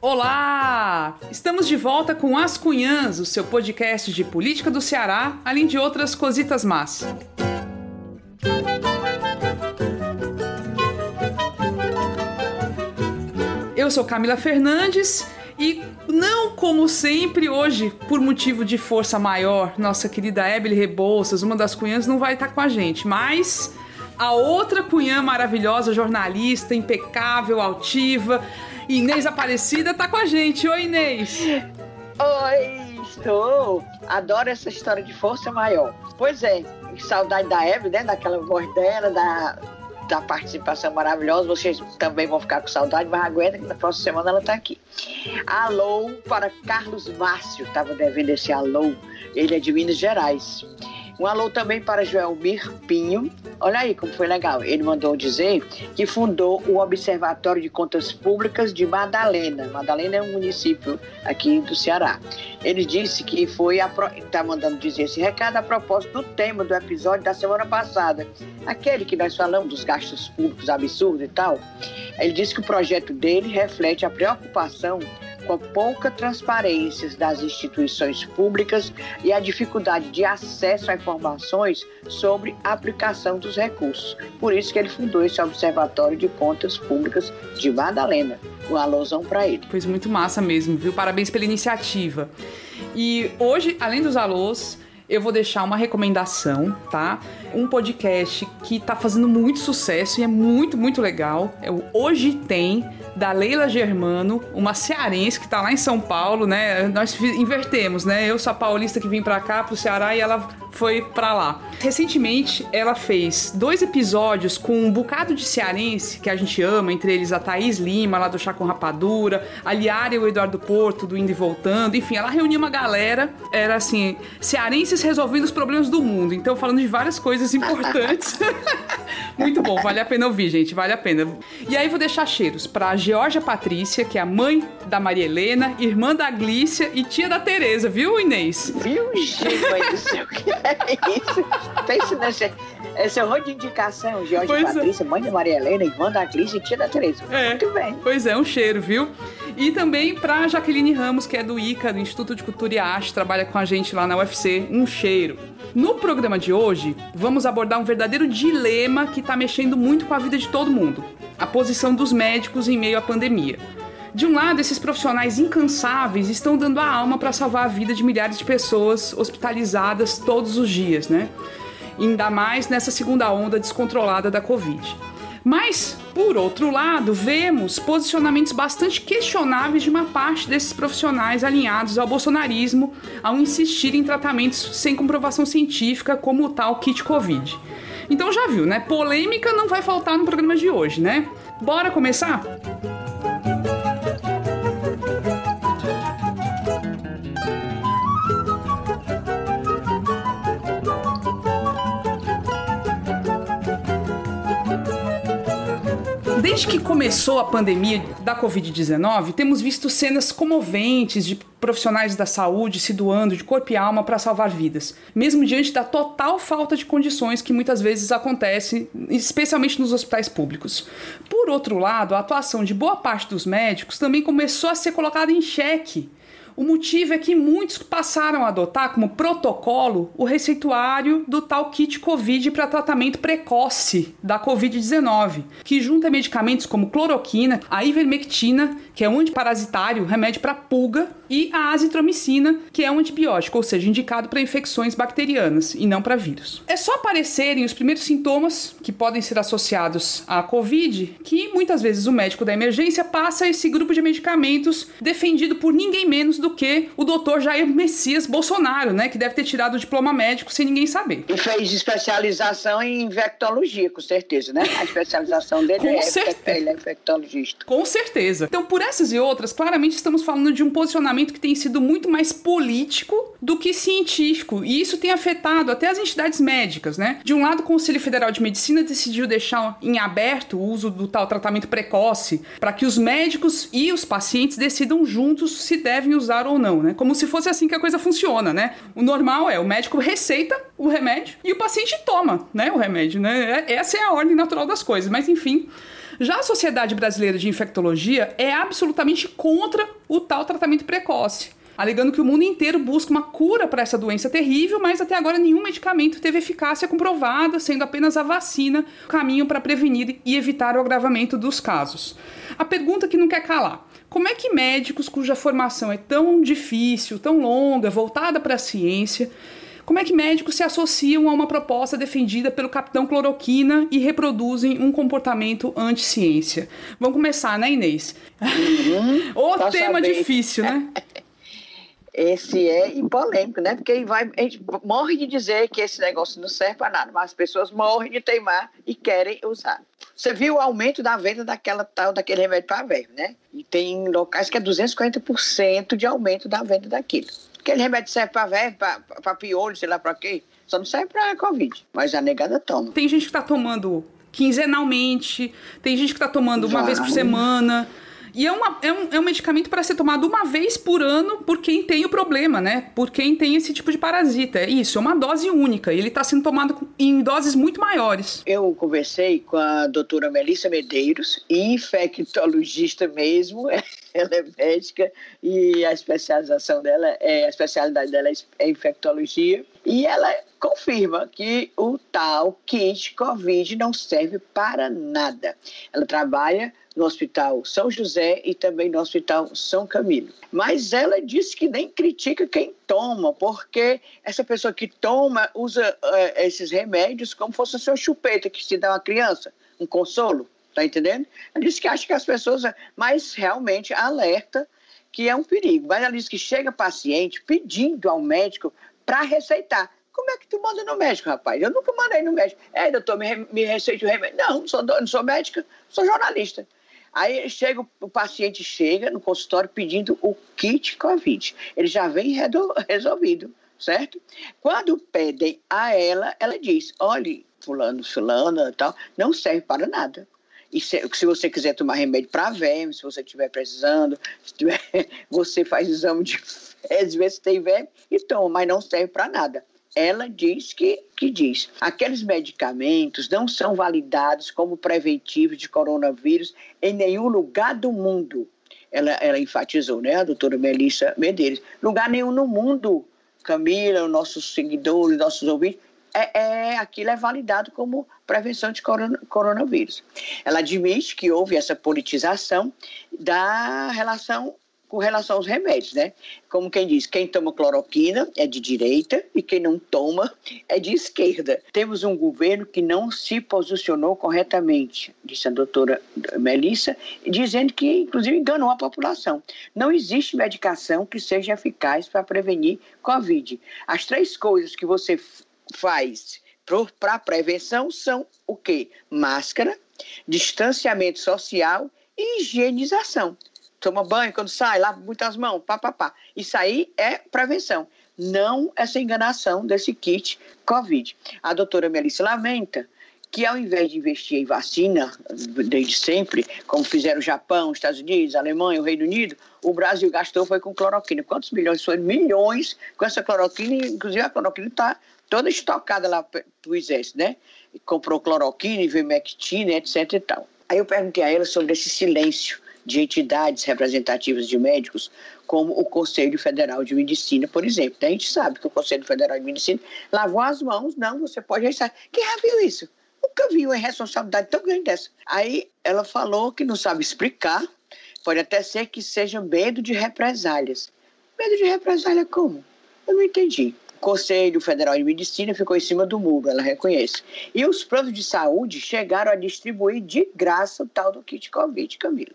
Olá! Estamos de volta com As Cunhãs, o seu podcast de política do Ceará, além de outras cositas más. Eu sou Camila Fernandes e não como sempre hoje, por motivo de força maior, nossa querida Ebele Rebouças, uma das cunhãs, não vai estar com a gente, mas a outra cunhã maravilhosa, jornalista, impecável, altiva, Inês Aparecida tá com a gente. Oi, Inês. Oi, estou. Adoro essa história de força maior. Pois é, saudade da Eve, né? Daquela voz dela, da, da participação maravilhosa. Vocês também vão ficar com saudade, mas aguenta que na próxima semana ela tá aqui. Alô para Carlos Márcio, tava devendo esse alô. Ele é de Minas Gerais. Um alô também para Joelmir Pinho. Olha aí como foi legal. Ele mandou dizer que fundou o Observatório de Contas Públicas de Madalena. Madalena é um município aqui do Ceará. Ele disse que foi está mandando dizer esse recado a propósito do tema do episódio da semana passada, aquele que nós falamos dos gastos públicos absurdos e tal. Ele disse que o projeto dele reflete a preocupação com pouca transparência das instituições públicas e a dificuldade de acesso a informações sobre a aplicação dos recursos. Por isso que ele fundou esse Observatório de Contas Públicas de Madalena. Um alôzão para ele. Pois muito massa mesmo, viu? Parabéns pela iniciativa. E hoje, além dos alôs, eu vou deixar uma recomendação, tá? Um podcast que tá fazendo muito sucesso e é muito, muito legal. É o Hoje Tem, da Leila Germano, uma cearense que tá lá em São Paulo, né? Nós invertemos, né? Eu sou a paulista que vim para cá, pro Ceará, e ela foi para lá. Recentemente, ela fez dois episódios com um bocado de cearense que a gente ama, entre eles a Thaís Lima, lá do Chá com Rapadura, a Liara e o Eduardo Porto, do Indo e Voltando. Enfim, ela reuniu uma galera, era assim, cearenses resolvendo os problemas do mundo. Então, falando de várias coisas importantes. Muito bom, vale a pena ouvir, gente, vale a pena. E aí, vou deixar cheiros pra Georgia Patrícia, que é a mãe da Maria Helena, irmã da Glícia e tia da Tereza, viu, Inês? Viu, gente, mãe do céu, é isso? Pense nesse... Esse monte de indicação, Georgia pois é. Patrícia, é. mãe da Maria Helena, irmã da Glícia e tia da Tereza. É. Muito bem. Pois é, um cheiro, viu? E também pra Jaqueline Ramos, que é do ICA, do Instituto de Cultura e Arte, trabalha com a gente lá na UFC, um cheiro. No programa de hoje, vamos abordar um verdadeiro dilema que está mexendo muito com a vida de todo mundo: a posição dos médicos em meio à pandemia. De um lado, esses profissionais incansáveis estão dando a alma para salvar a vida de milhares de pessoas hospitalizadas todos os dias, né? Ainda mais nessa segunda onda descontrolada da Covid. Mas, por outro lado, vemos posicionamentos bastante questionáveis de uma parte desses profissionais alinhados ao bolsonarismo ao insistir em tratamentos sem comprovação científica, como o tal kit Covid. Então já viu, né? Polêmica não vai faltar no programa de hoje, né? Bora começar? Desde que começou a pandemia da Covid-19, temos visto cenas comoventes de profissionais da saúde se doando de corpo e alma para salvar vidas, mesmo diante da total falta de condições que muitas vezes acontece, especialmente nos hospitais públicos. Por outro lado, a atuação de boa parte dos médicos também começou a ser colocada em xeque o motivo é que muitos passaram a adotar como protocolo o receituário do tal kit Covid para tratamento precoce da Covid-19, que junta medicamentos como cloroquina, a ivermectina, que é um antiparasitário, remédio para pulga, e a azitromicina, que é um antibiótico, ou seja, indicado para infecções bacterianas e não para vírus. É só aparecerem os primeiros sintomas que podem ser associados à Covid que muitas vezes o médico da emergência passa esse grupo de medicamentos defendido por ninguém menos do que o doutor Jair Messias Bolsonaro, né? Que deve ter tirado o diploma médico sem ninguém saber. E fez especialização em infectologia, com certeza, né? A especialização dele é, certeza. ele é infectologista. Com certeza. Então, por essas e outras, claramente estamos falando de um posicionamento que tem sido muito mais político do que científico. E isso tem afetado até as entidades médicas, né? De um lado, o Conselho Federal de Medicina decidiu deixar em aberto o uso do tal tratamento precoce para que os médicos e os pacientes decidam juntos se devem usar ou não, né? Como se fosse assim que a coisa funciona, né? O normal é o médico receita o remédio e o paciente toma, né? O remédio, né? É, essa é a ordem natural das coisas, mas enfim. Já a Sociedade Brasileira de Infectologia é absolutamente contra o tal tratamento precoce alegando que o mundo inteiro busca uma cura para essa doença terrível, mas até agora nenhum medicamento teve eficácia comprovada, sendo apenas a vacina o caminho para prevenir e evitar o agravamento dos casos. A pergunta que não quer calar: como é que médicos cuja formação é tão difícil, tão longa, voltada para a ciência, como é que médicos se associam a uma proposta defendida pelo capitão Cloroquina e reproduzem um comportamento anti-ciência? Vamos começar, né, Inês? Uhum, o tema sabendo. difícil, né? esse é polêmico, né? Porque vai, a gente morre de dizer que esse negócio não serve para nada, mas as pessoas morrem de teimar e querem usar. Você viu o aumento da venda daquela tal daquele remédio para verme, né? E tem locais que é 240% de aumento da venda daquilo. Aquele remédio serve para verme, para piolho, sei lá para quê. Só não serve para Covid, mas a negada toma. Tem gente que está tomando quinzenalmente, tem gente que está tomando uma vez por semana. E é, uma, é, um, é um medicamento para ser tomado uma vez por ano por quem tem o problema, né? Por quem tem esse tipo de parasita. É isso, é uma dose única. Ele está sendo tomado em doses muito maiores. Eu conversei com a doutora Melissa Medeiros, infectologista mesmo. Ela é médica e a especialização dela, é, a especialidade dela é infectologia. E ela confirma que o tal kit COVID não serve para nada. Ela trabalha no Hospital São José e também no Hospital São Camilo. Mas ela disse que nem critica quem toma, porque essa pessoa que toma usa uh, esses remédios como fosse uma chupeta que se dá uma criança, um consolo, tá entendendo? Ela disse que acha que as pessoas, mas realmente alerta que é um perigo. Mas ela disse que chega paciente pedindo ao médico para receitar. Como é que tu manda no médico, rapaz? Eu nunca mandei no médico. É, doutor, me, me receite o remédio. Não, não sou, não sou médica, sou jornalista. Aí chega, o paciente chega no consultório pedindo o kit COVID. Ele já vem resolvido, certo? Quando pedem a ela, ela diz: olhe, fulano, fulana tal, não serve para nada. E se, se você quiser tomar remédio para verme, se você estiver precisando, tiver, você faz exame de fezes, vê se tem verme e toma, mas não serve para nada ela diz que, que diz aqueles medicamentos não são validados como preventivos de coronavírus em nenhum lugar do mundo. Ela, ela enfatizou, né, a doutora Melissa Medeiros. Lugar nenhum no mundo, Camila, nossos seguidores, nossos ouvintes, é, é, aquilo é validado como prevenção de corona, coronavírus. Ela admite que houve essa politização da relação com relação aos remédios, né? Como quem diz, quem toma cloroquina é de direita e quem não toma é de esquerda. Temos um governo que não se posicionou corretamente, disse a doutora Melissa, dizendo que, inclusive, enganou a população. Não existe medicação que seja eficaz para prevenir Covid. As três coisas que você faz para prevenção são o quê? Máscara, distanciamento social e higienização toma banho quando sai, lava muitas mãos, pá, pá, pá. Isso aí é prevenção, não essa enganação desse kit Covid. A doutora Melissa lamenta que ao invés de investir em vacina, desde sempre, como fizeram o Japão, os Estados Unidos, a Alemanha, o Reino Unido, o Brasil gastou foi com cloroquina. Quantos milhões? Foi milhões com essa cloroquina, inclusive a cloroquina está toda estocada lá para o exército, né? Comprou cloroquina, ivermectina, etc e tal. Aí eu perguntei a ela sobre esse silêncio de entidades representativas de médicos, como o Conselho Federal de Medicina, por exemplo. A gente sabe que o Conselho Federal de Medicina lavou as mãos, não, você pode registrar. Quem já viu isso? Nunca viu uma responsabilidade tão grande dessa. Aí ela falou que não sabe explicar, pode até ser que seja medo de represálias. Medo de represália como? Eu não entendi. O Conselho Federal de Medicina ficou em cima do muro, ela reconhece. E os planos de saúde chegaram a distribuir de graça o tal do kit Covid, Camila.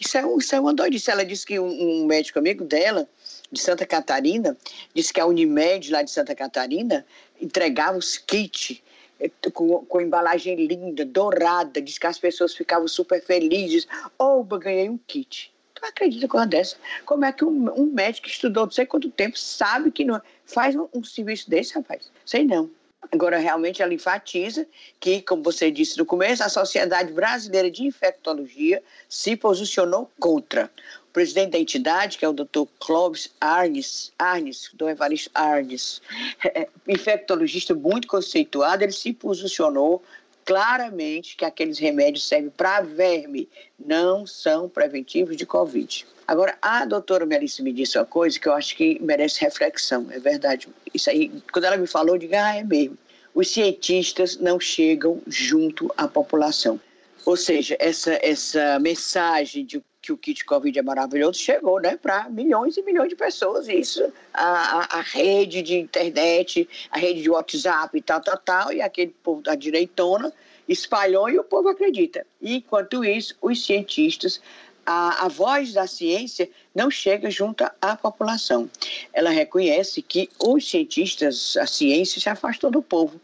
Isso é, isso é uma doidice. Ela disse que um, um médico amigo dela, de Santa Catarina, disse que a Unimed, lá de Santa Catarina, entregava os kits eh, com, com embalagem linda, dourada, diz que as pessoas ficavam super felizes. Oba, ganhei um kit. Tu acredita com uma dessa? Como é que um, um, médico que estudou não sei quanto tempo sabe que não faz um, um serviço desse, rapaz? Sei não. Agora, realmente, ela enfatiza que, como você disse no começo, a Sociedade Brasileira de Infectologia se posicionou contra. O presidente da entidade, que é o Dr. Clóvis Arnes, Arnes, Dr. Evaristo Arnes, é, infectologista muito conceituado, ele se posicionou claramente que aqueles remédios servem para verme, não são preventivos de Covid. Agora, a doutora Melissa me disse uma coisa que eu acho que merece reflexão, é verdade. Isso aí, quando ela me falou, eu digo, ah, é mesmo. Os cientistas não chegam junto à população. Ou seja, essa, essa mensagem de que o kit Covid é maravilhoso chegou né, para milhões e milhões de pessoas. Isso, a, a, a, rede de internet, a rede de WhatsApp e tal, tal, tal, e aquele povo da direitona espalhou e o povo acredita. E, enquanto isso, os cientistas, a, a voz da ciência não chega junto à população. Ela reconhece que os cientistas, a ciência se afastou do povo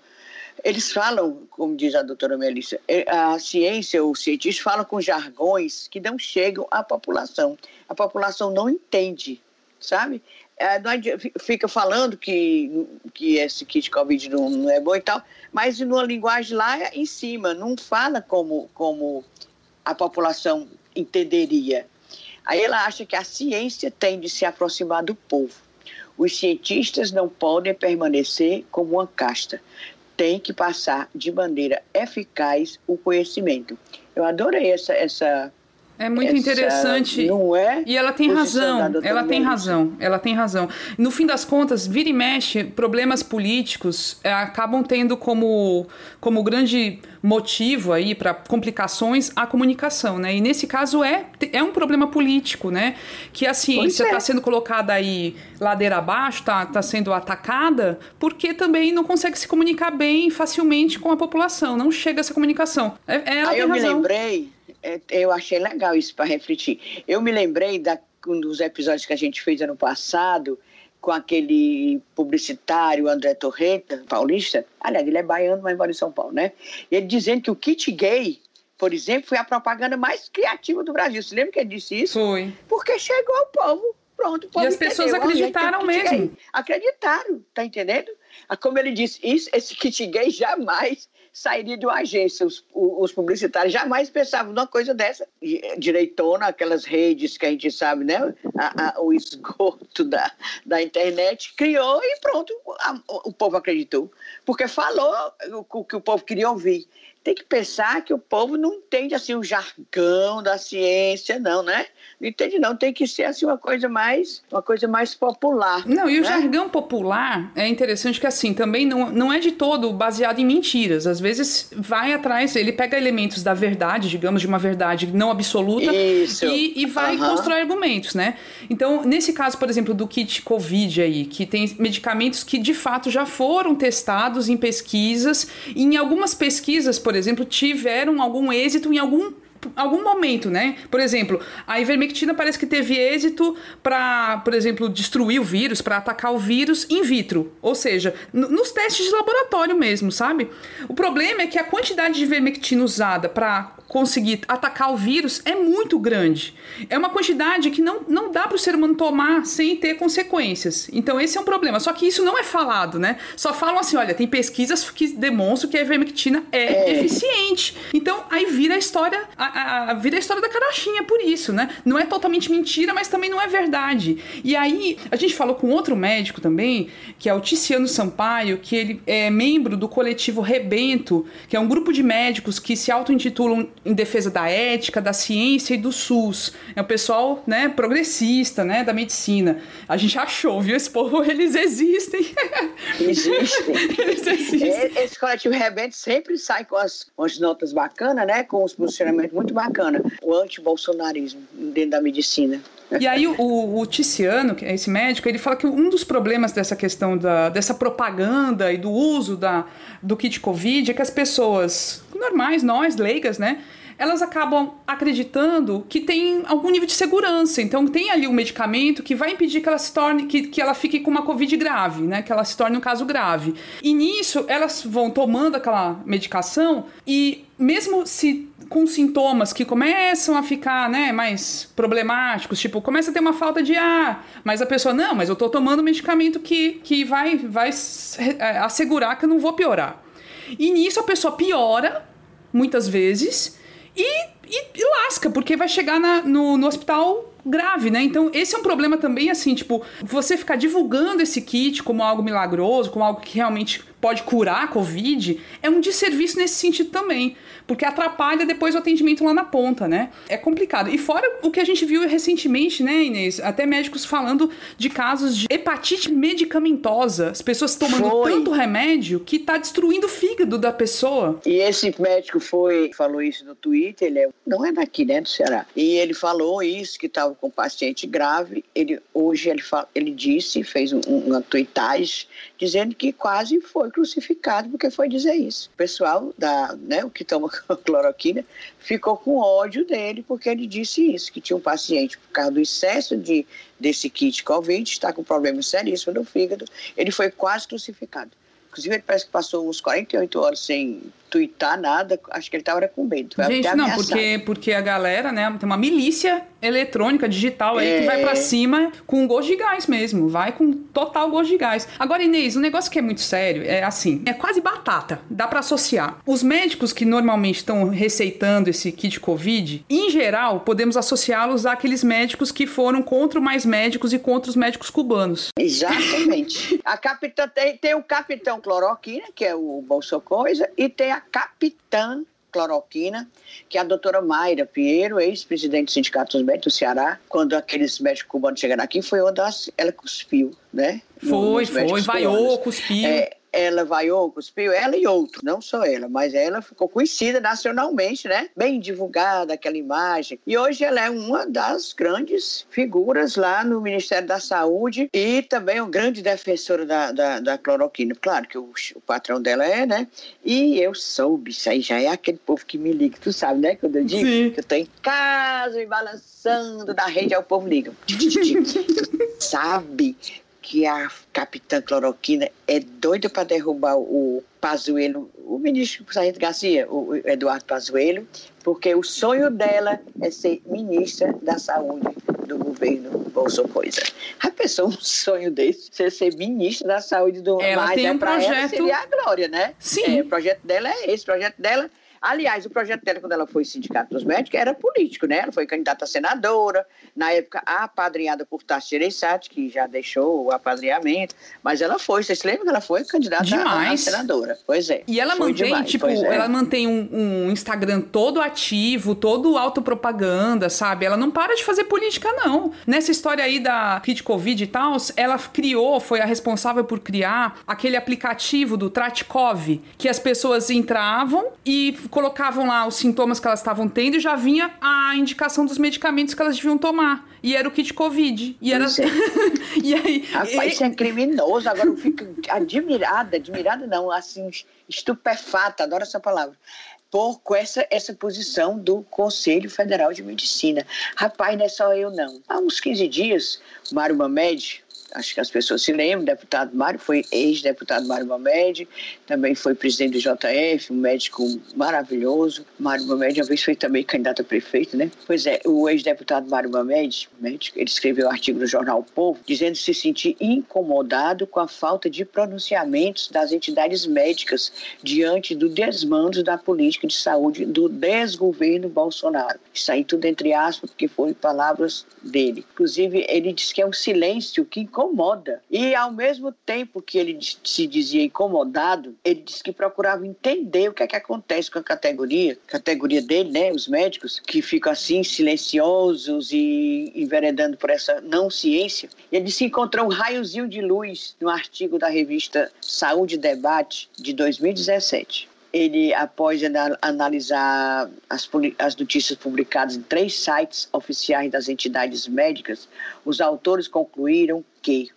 eles falam, como diz a doutora Melissa, é, a ciência, os cientistas falam com jargões que não chegam à população. A população não entende, sabe? É, fica falando que, que esse kit Covid não, não é bom e tal, mas numa linguagem lá em cima, não fala como, como a população entenderia. Aí ela acha que a ciência tem de se aproximar do povo. Os cientistas não podem permanecer como uma casta tem que passar de maneira eficaz o conhecimento. Eu adorei essa, essa é muito Essa, interessante. Não é? E ela tem razão. Ela tem razão. Ela tem razão. No fim das contas, vira e mexe, problemas políticos é, acabam tendo como, como grande motivo aí para complicações a comunicação, né? E nesse caso é, é um problema político, né? Que a ciência está é. sendo colocada aí ladeira abaixo, está tá sendo atacada, porque também não consegue se comunicar bem facilmente com a população. Não chega essa comunicação. É, é aí eu razão. me lembrei é, eu achei legal isso para refletir. Eu me lembrei da, um dos episódios que a gente fez ano passado com aquele publicitário André Torreta, paulista. Aliás, ele é baiano, mas mora em São Paulo, né? Ele dizendo que o kit gay, por exemplo, foi a propaganda mais criativa do Brasil. Você lembra que ele disse isso? Foi. Porque chegou ao povo. Pronto, o povo E as pessoas entendeu. acreditaram mesmo. Gay. Acreditaram, tá entendendo? Ah, como ele disse, isso, esse kit gay jamais sairia de uma agência. Os, os publicitários jamais pensavam numa coisa dessa. Direitona, aquelas redes que a gente sabe, né? A, a, o esgoto da, da internet, criou e pronto, a, o povo acreditou. Porque falou o, o que o povo queria ouvir tem que pensar que o povo não entende assim o jargão da ciência, não, né? Não entende não, tem que ser assim uma coisa mais, uma coisa mais popular. Não, e né? o jargão popular é interessante que assim, também não, não é de todo baseado em mentiras. Às vezes vai atrás, ele pega elementos da verdade, digamos, de uma verdade não absoluta e, e, vai uhum. constrói argumentos, né? Então, nesse caso, por exemplo, do kit COVID aí, que tem medicamentos que de fato já foram testados em pesquisas, e em algumas pesquisas, por exemplo, tiveram algum êxito em algum algum momento, né? Por exemplo, a ivermectina parece que teve êxito para, por exemplo, destruir o vírus, para atacar o vírus in vitro, ou seja, nos testes de laboratório mesmo, sabe? O problema é que a quantidade de ivermectina usada para conseguir atacar o vírus é muito grande. É uma quantidade que não, não dá para o ser humano tomar sem ter consequências. Então esse é um problema. Só que isso não é falado, né? Só falam assim, olha, tem pesquisas que demonstram que a ivermectina é, é. eficiente. Então aí vira a história, a, a, a, vira a história da carochinha por isso, né? Não é totalmente mentira, mas também não é verdade. E aí a gente falou com outro médico também, que é o Ticiano Sampaio, que ele é membro do coletivo Rebento, que é um grupo de médicos que se auto-intitulam em defesa da ética, da ciência e do SUS. É o pessoal, né, progressista, né, da medicina. A gente achou, viu? Esse povo, eles existem. Existem. eles existem. É, esse coletivo Rebento sempre sai com as, com as notas bacanas, né, com os posicionamentos muito bacanas. O anti-bolsonarismo dentro da medicina. E aí o, o Ticiano, que é esse médico, ele fala que um dos problemas dessa questão da, dessa propaganda e do uso da, do kit Covid é que as pessoas normais, nós, leigas, né? Elas acabam acreditando que tem algum nível de segurança. Então tem ali um medicamento que vai impedir que ela se torne, que, que ela fique com uma Covid grave, né? Que ela se torne um caso grave. E nisso elas vão tomando aquela medicação e mesmo se com sintomas que começam a ficar, né, mais problemáticos, tipo, começa a ter uma falta de ar, mas a pessoa, não, mas eu tô tomando medicamento que, que vai, vai é, assegurar que eu não vou piorar. E nisso a pessoa piora, muitas vezes, e, e, e lasca, porque vai chegar na, no, no hospital grave, né? Então, esse é um problema também, assim, tipo, você ficar divulgando esse kit como algo milagroso, como algo que realmente pode curar a Covid, é um desserviço nesse sentido também, porque atrapalha depois o atendimento lá na ponta, né? É complicado. E fora o que a gente viu recentemente, né, Inês? Até médicos falando de casos de hepatite medicamentosa. As pessoas tomando foi. tanto remédio que tá destruindo o fígado da pessoa. E esse médico foi, falou isso no Twitter, ele é, não é daqui, né, do Ceará. E ele falou isso, que estava com um paciente grave. Ele, hoje ele, ele disse, fez um, uma tweetagem dizendo que quase foi crucificado porque foi dizer isso. O pessoal da, né, o que toma cloroquina ficou com ódio dele porque ele disse isso, que tinha um paciente por causa do excesso de desse kit Covid, está com problemas seríssimos no fígado, ele foi quase crucificado. Inclusive, ele parece que passou uns 48 horas sem tuitar nada, acho que ele estava com medo. Gente, não, porque, porque a galera, né, tem uma milícia eletrônica, digital aí, é... que vai para é. cima com gosto de gás mesmo, vai com total gosto de gás. Agora, Inês, um negócio que é muito sério é assim, é quase batata, dá para associar. Os médicos que normalmente estão receitando esse kit Covid, em geral, podemos associá-los àqueles médicos que foram contra mais médicos e contra os médicos cubanos. Exatamente. a capitã tem, tem o capitão cloroquina, que é o Bolso Coisa, e tem a capitã cloroquina, que é a doutora Mayra Pinheiro, ex-presidente do Sindicato dos Médicos do Ceará, quando aqueles médicos cubanos chegaram aqui, foi onde ela cuspiu, né? Foi, foi, vaiou, cuspiu. É, ela vaiou, cuspiu, ela e outros, não só ela, mas ela ficou conhecida nacionalmente, né? Bem divulgada aquela imagem. E hoje ela é uma das grandes figuras lá no Ministério da Saúde e também uma grande defensora da, da, da cloroquina. Claro que o, o, patrão dela é, né? E eu soube, isso aí já é aquele povo que me liga, tu sabe, né? Quando eu digo Sim. que eu tô em casa me balançando da rede, aí o povo liga. sabe que a capitã cloroquina é doida para derrubar o Pazuello, o ministro Sargento Garcia, o Eduardo Pazuello, porque o sonho dela é ser ministra da Saúde do governo Bolsonaro. A pessoa, um sonho desse, ser, ser ministra da Saúde do ela tem um projeto... ela seria a glória, né? Sim. É, o projeto dela é esse, o projeto dela Aliás, o projeto dela, quando ela foi sindicato dos médicos, era político, né? Ela foi candidata a senadora, na época apadrinhada por Tassi Gereissati, que já deixou o apadrinhamento, mas ela foi, vocês se lembram que ela foi candidata demais. a senadora? Pois é. E ela mantém, demais, tipo, é. ela mantém um, um, Instagram todo ativo, todo autopropaganda, sabe? Ela não para de fazer política, não. Nessa história aí da kit Covid e tal, ela criou, foi a responsável por criar aquele aplicativo do Tratkov, que as pessoas entravam e colocavam lá os sintomas que elas estavam tendo e já vinha a indicação dos medicamentos que elas deviam tomar. E era o kit Covid. E era. É. e aí. Rapaz, isso é criminoso. Agora eu fico admirada, admirada não, assim, estupefata, adoro essa palavra por com essa, essa posição do Conselho Federal de Medicina. Rapaz, não é só eu, não. Há uns 15 dias, o Mário Mamed, acho que as pessoas se lembram, deputado Mário foi ex-deputado Mário Mamed, também foi presidente do JF, um médico maravilhoso. Mário Mamed uma vez foi também candidato a prefeito, né? Pois é, o ex-deputado Mário Mamed, médico, ele escreveu um artigo no jornal o Povo, dizendo se sentir incomodado com a falta de pronunciamentos das entidades médicas diante do desmando da política de saúde do desgoverno Bolsonaro. Isso aí tudo entre aspas, porque foram palavras dele. Inclusive, ele diz que é um silêncio que incomoda incomoda. E ao mesmo tempo que ele se dizia incomodado, ele disse que procurava entender o que é que acontece com a categoria, categoria dele, né, os médicos, que ficam assim silenciosos e enveredando por essa não ciência. Ele disse que encontrou um raiozinho de luz no artigo da revista Saúde e Debate de 2017 ele, após analisar as, as, notícias publicadas em três sites oficiais das entidades médicas, os autores concluíram que,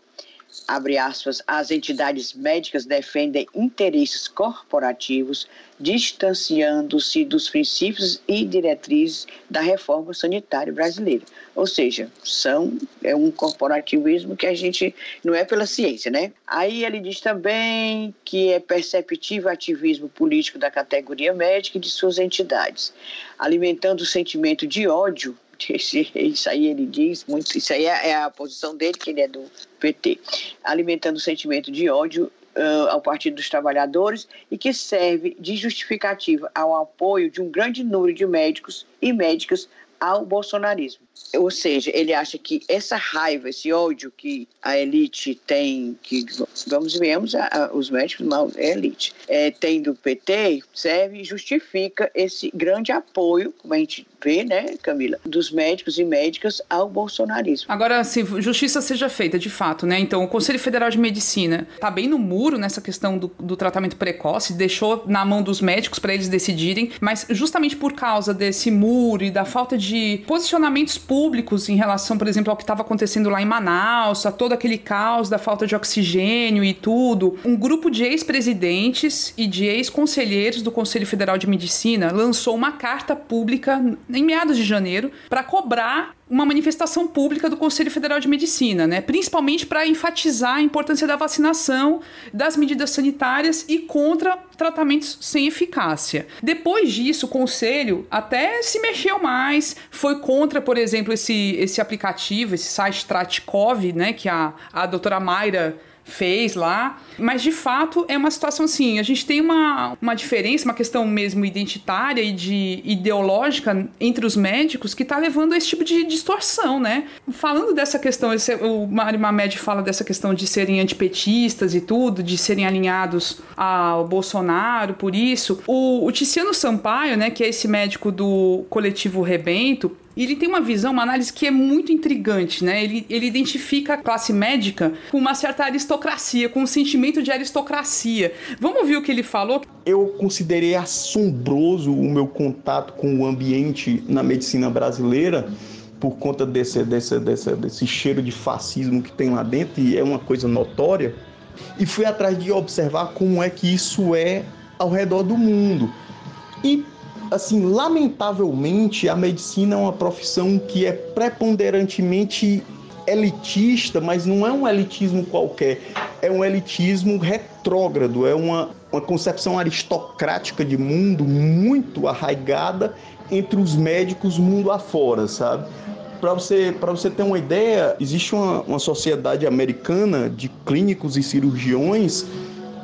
abre aspas, as entidades médicas defendem interesses corporativos distanciando-se dos princípios e diretrizes da reforma sanitária brasileira. Ou seja, são é um corporativismo que a gente não é pela ciência, né? Aí ele diz também que é perceptível ativismo político da categoria médica e de suas entidades, alimentando o sentimento de ódio isso aí ele diz muito, isso aí é, é a posição dele, que ele é do PT, alimentando o sentimento de ódio uh, ao Partido dos Trabalhadores e que serve de justificativa ao apoio de um grande número de médicos e médicas ao bolsonarismo. Ou seja, ele acha que essa raiva, esse ódio que a elite tem, que vamos vemos os médicos, não, é elite, é, tem do PT, serve e justifica esse grande apoio, como a gente vê, né, Camila, dos médicos e médicas ao bolsonarismo. Agora, se justiça seja feita, de fato, né? Então, o Conselho Federal de Medicina está bem no muro nessa questão do, do tratamento precoce, deixou na mão dos médicos para eles decidirem, mas justamente por causa desse muro e da falta de posicionamentos públicos em relação, por exemplo, ao que estava acontecendo lá em Manaus, a todo aquele caos da falta de oxigênio e tudo, um grupo de ex-presidentes e de ex-conselheiros do Conselho Federal de Medicina lançou uma carta pública em meados de janeiro para cobrar uma manifestação pública do Conselho Federal de Medicina, né? principalmente para enfatizar a importância da vacinação, das medidas sanitárias e contra tratamentos sem eficácia. Depois disso, o Conselho até se mexeu mais, foi contra, por exemplo, esse, esse aplicativo, esse site Tratkov, né, que a, a doutora Mayra fez lá. Mas de fato é uma situação assim: a gente tem uma, uma diferença, uma questão mesmo identitária e de ideológica entre os médicos que está levando a esse tipo de distorção, né? Falando dessa questão, esse, o Mário Mamed fala dessa questão de serem antipetistas e tudo, de serem alinhados ao Bolsonaro por isso. O, o Tiziano Sampaio, né, que é esse médico do coletivo Rebento, e ele tem uma visão, uma análise que é muito intrigante, né? Ele, ele identifica a classe médica com uma certa aristocracia, com um sentimento de aristocracia. Vamos ouvir o que ele falou? Eu considerei assombroso o meu contato com o ambiente na medicina brasileira por conta desse, desse, desse, desse cheiro de fascismo que tem lá dentro, e é uma coisa notória. E fui atrás de observar como é que isso é ao redor do mundo. E assim, lamentavelmente, a medicina é uma profissão que é preponderantemente elitista, mas não é um elitismo qualquer, é um elitismo retrógrado, é uma, uma concepção aristocrática de mundo muito arraigada entre os médicos mundo afora, sabe? Para você, você ter uma ideia, existe uma, uma sociedade americana de clínicos e cirurgiões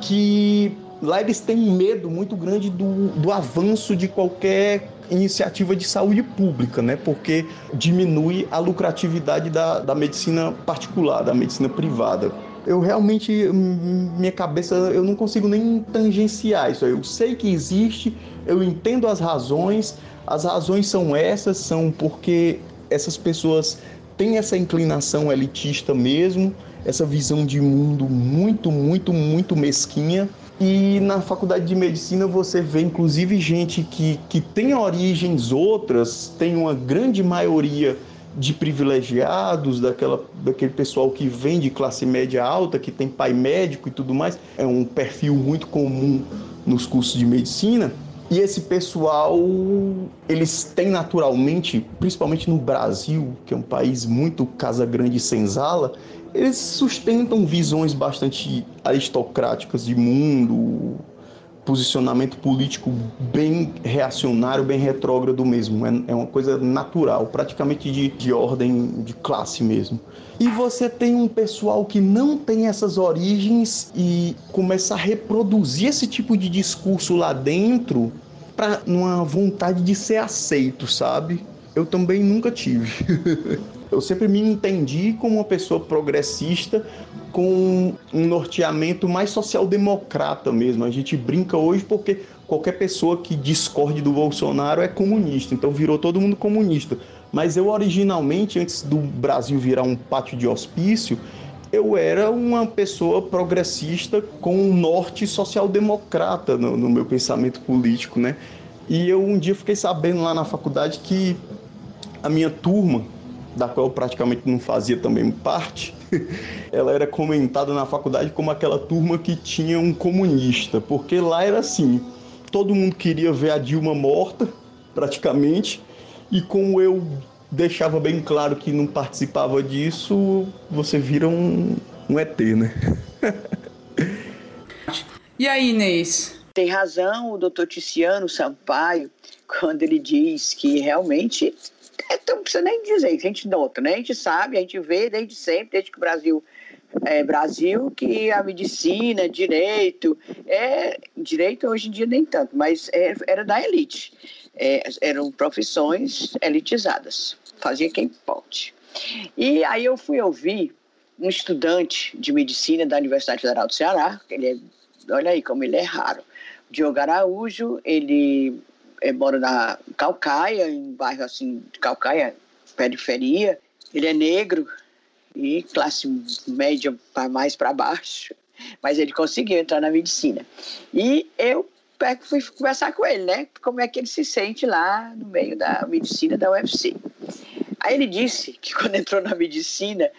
que lá eles têm um medo muito grande do, do avanço de qualquer iniciativa de saúde pública, né? Porque diminui a lucratividade da, da medicina particular, da medicina privada. Eu realmente, minha cabeça, eu não consigo nem tangenciar isso. Eu sei que existe, eu entendo as razões. As razões são essas, são porque essas pessoas têm essa inclinação elitista mesmo, essa visão de mundo muito, muito, muito mesquinha e na faculdade de medicina você vê inclusive gente que, que tem origens outras, tem uma grande maioria de privilegiados, daquela, daquele pessoal que vem de classe média alta, que tem pai médico e tudo mais. É um perfil muito comum nos cursos de medicina. E esse pessoal, eles têm naturalmente, principalmente no Brasil, que é um país muito casa grande e senzala, eles sustentam visões bastante aristocráticas de mundo, posicionamento político bem reacionário, bem retrógrado mesmo. É, é uma coisa natural, praticamente de, de ordem de classe mesmo. E você tem um pessoal que não tem essas origens e começa a reproduzir esse tipo de discurso lá dentro para uma vontade de ser aceito, sabe? Eu também nunca tive. Eu sempre me entendi como uma pessoa progressista com um norteamento mais social-democrata mesmo. A gente brinca hoje porque qualquer pessoa que discorde do Bolsonaro é comunista, então virou todo mundo comunista. Mas eu originalmente, antes do Brasil virar um pátio de hospício, eu era uma pessoa progressista com um norte social-democrata no, no meu pensamento político, né? E eu um dia fiquei sabendo lá na faculdade que a minha turma, da qual eu praticamente não fazia também parte, ela era comentada na faculdade como aquela turma que tinha um comunista, porque lá era assim, todo mundo queria ver a Dilma morta, praticamente, e como eu deixava bem claro que não participava disso, você vira um, um ET, né? e aí, Inês? Tem razão o doutor Ticiano Sampaio quando ele diz que realmente então, não precisa nem dizer, a gente nota, né? A gente sabe, a gente vê desde sempre, desde que o Brasil é Brasil, que a medicina, direito, é direito hoje em dia nem tanto, mas é, era da elite. É, eram profissões elitizadas. fazia quem pode. E aí eu fui ouvir um estudante de medicina da Universidade Federal do Ceará, ele é, olha aí como ele é raro, Diogo Araújo, ele é, mora na Calcaia, em bairro assim, Calcaia, periferia, ele é negro e classe média para mais para baixo, mas ele conseguiu entrar na medicina. E eu fui conversar com ele, né? Como é que ele se sente lá no meio da medicina da UFC. Aí ele disse que quando entrou na medicina,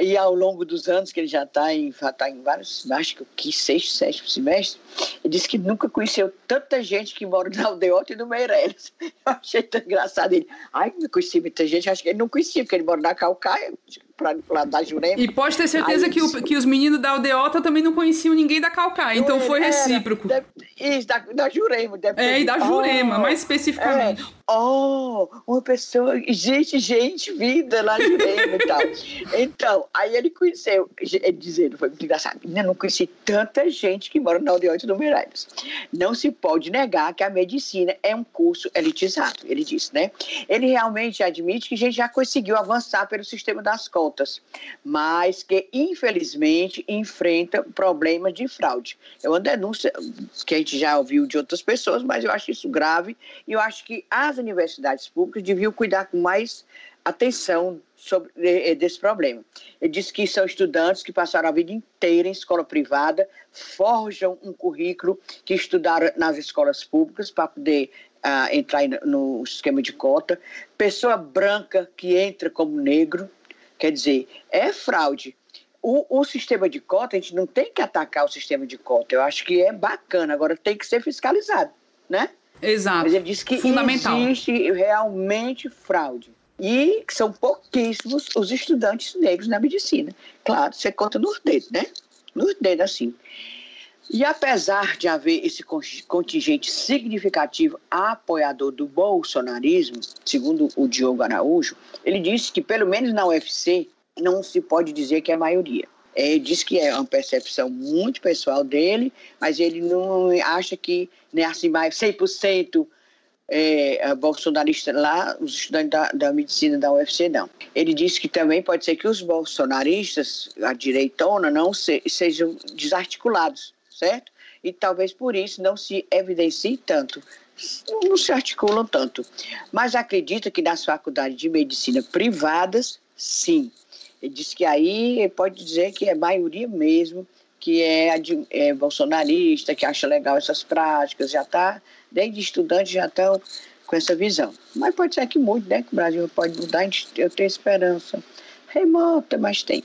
e ao longo dos anos que ele já está em, tá em vários, acho que sexto, sétimo semestre, ele disse que nunca conheceu tanta gente que mora na Aldeota e no Meireles. Eu achei tão engraçado ele. Ai, não conhecia muita gente, acho que ele não conhecia, porque ele mora na Calcaia, para lá da Jurema. E pode ter certeza Aí, que, o, que os meninos da Aldeota também não conheciam ninguém da Calcaia, então foi recíproco. isso, da, da Jurema. É, e da Jurema, oh, mais especificamente. É, oh, uma pessoa, gente, gente, vida lá de Jurema e tal. Então, aí ele conheceu, ele dizendo, foi muito engraçado, eu não conheci tanta gente que mora na Aldeota do Meireles. Não se pode negar que a medicina é um curso elitizado, ele disse, né? Ele realmente admite que a gente já conseguiu avançar pelo sistema das cotas mas que infelizmente enfrenta problemas de fraude. É uma denúncia que a gente já ouviu de outras pessoas, mas eu acho isso grave e eu acho que as universidades públicas deviam cuidar com mais atenção sobre desse problema. Ele disse que são estudantes que passaram a vida inteira em escola privada, forjam um currículo que estudaram nas escolas públicas para poder uh, entrar no esquema de cota, pessoa branca que entra como negro, Quer dizer, é fraude. O, o, sistema de cota, a gente não tem que atacar o sistema de cota. Eu acho que é bacana, agora tem que ser fiscalizado, né? Exato. Mas ele disse que Fundamental. existe realmente fraude. E são pouquíssimos os estudantes negros na medicina. Claro, você conta nos dedos, né? Nos dedos, assim. E apesar de haver esse contingente significativo apoiador do bolsonarismo, segundo o Diogo Araújo, ele disse que, pelo menos na UFC, não se pode dizer que é maioria. Ele diz que é uma percepção muito pessoal dele, mas ele não acha que né, assim, mais 100% é, bolsonarista lá, os estudantes da, da, medicina da UFC, não. Ele disse que também pode ser que os bolsonaristas, a direitona, não se, sejam desarticulados certo? E talvez por isso não se evidencie tanto, não se articulam tanto. Mas acredita que nas faculdades de medicina privadas, sim. Ele diz que aí pode dizer que é maioria mesmo, que é, é bolsonarista, que acha legal essas práticas, já está, desde estudantes já estão com essa visão. Mas pode ser que mude, né? Que o Brasil pode mudar, eu tenho esperança. Remota, mas tem.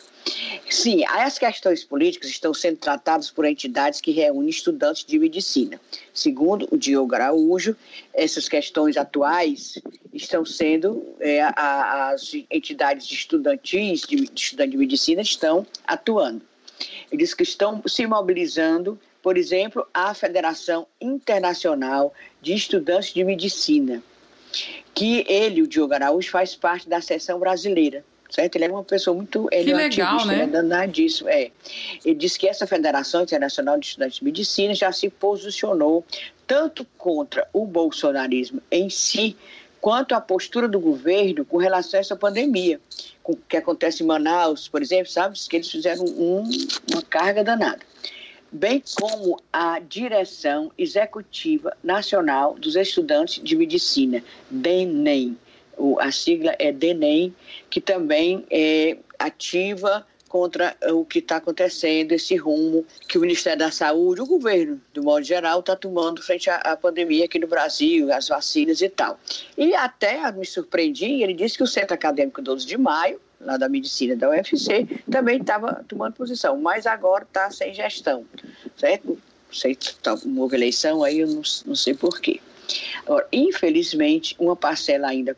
Sim, as questões políticas estão sendo tratadas por entidades que reúnem estudantes de medicina. Segundo o Diogo Araújo, essas questões atuais estão sendo, é, a, as entidades estudantis, de, de estudantes de medicina, estão atuando. Eles que estão se mobilizando, por exemplo, a Federação Internacional de Estudantes de Medicina, que ele, o Diogo Araújo, faz parte da seção brasileira certo? Ele é uma pessoa muito. Ele que é um legal, ativista, né? Ele é disso. É. Ele disse que essa Federação Internacional de Estudantes de Medicina já se posicionou tanto contra o bolsonarismo em si, quanto a postura do governo com relação a essa pandemia, com o que acontece em Manaus, por exemplo, sabe? Que eles fizeram um, uma carga danada. Bem como a Direção Executiva Nacional dos Estudantes de Medicina, DENEM a sigla é DENEM, que também é ativa contra o que está acontecendo, esse rumo que o Ministério da Saúde, o governo, do modo geral, está tomando frente à, à, pandemia aqui no Brasil, as vacinas e tal. E até me surpreendi, ele disse que o Centro Acadêmico 12 de Maio, lá da medicina da UFC, também estava tomando posição, mas agora está sem gestão, certo? Não sei, tá, houve eleição aí, eu não, não sei porquê. Agora, infelizmente, uma parcela ainda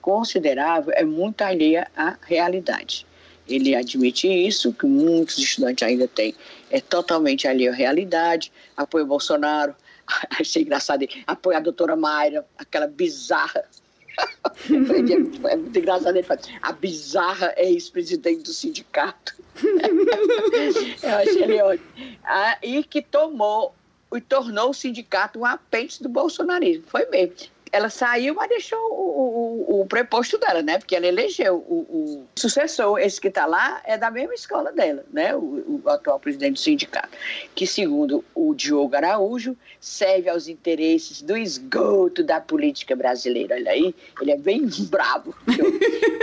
considerável é muito alheia à realidade. Ele admite isso, que muitos estudantes ainda têm, é totalmente alheio à realidade, apoia o Bolsonaro, achei engraçado, apoia a doutora Mayra, aquela bizarra é muito engraçado ele fala, a bizarra ex-presidente do sindicato. Eu achei ele ótimo. Ah, e que tomou e tornou o sindicato um apêndice do bolsonarismo. Foi mesmo. Ela saiu, mas deixou o, o, o preposto dela, né? Porque ela elegeu o, o sucessor, esse que está lá, é da mesma escola dela, né? O, o, atual presidente do sindicato, que segundo o Diogo Araújo, serve aos interesses do esgoto da política brasileira. Olha aí, ele é bem bravo.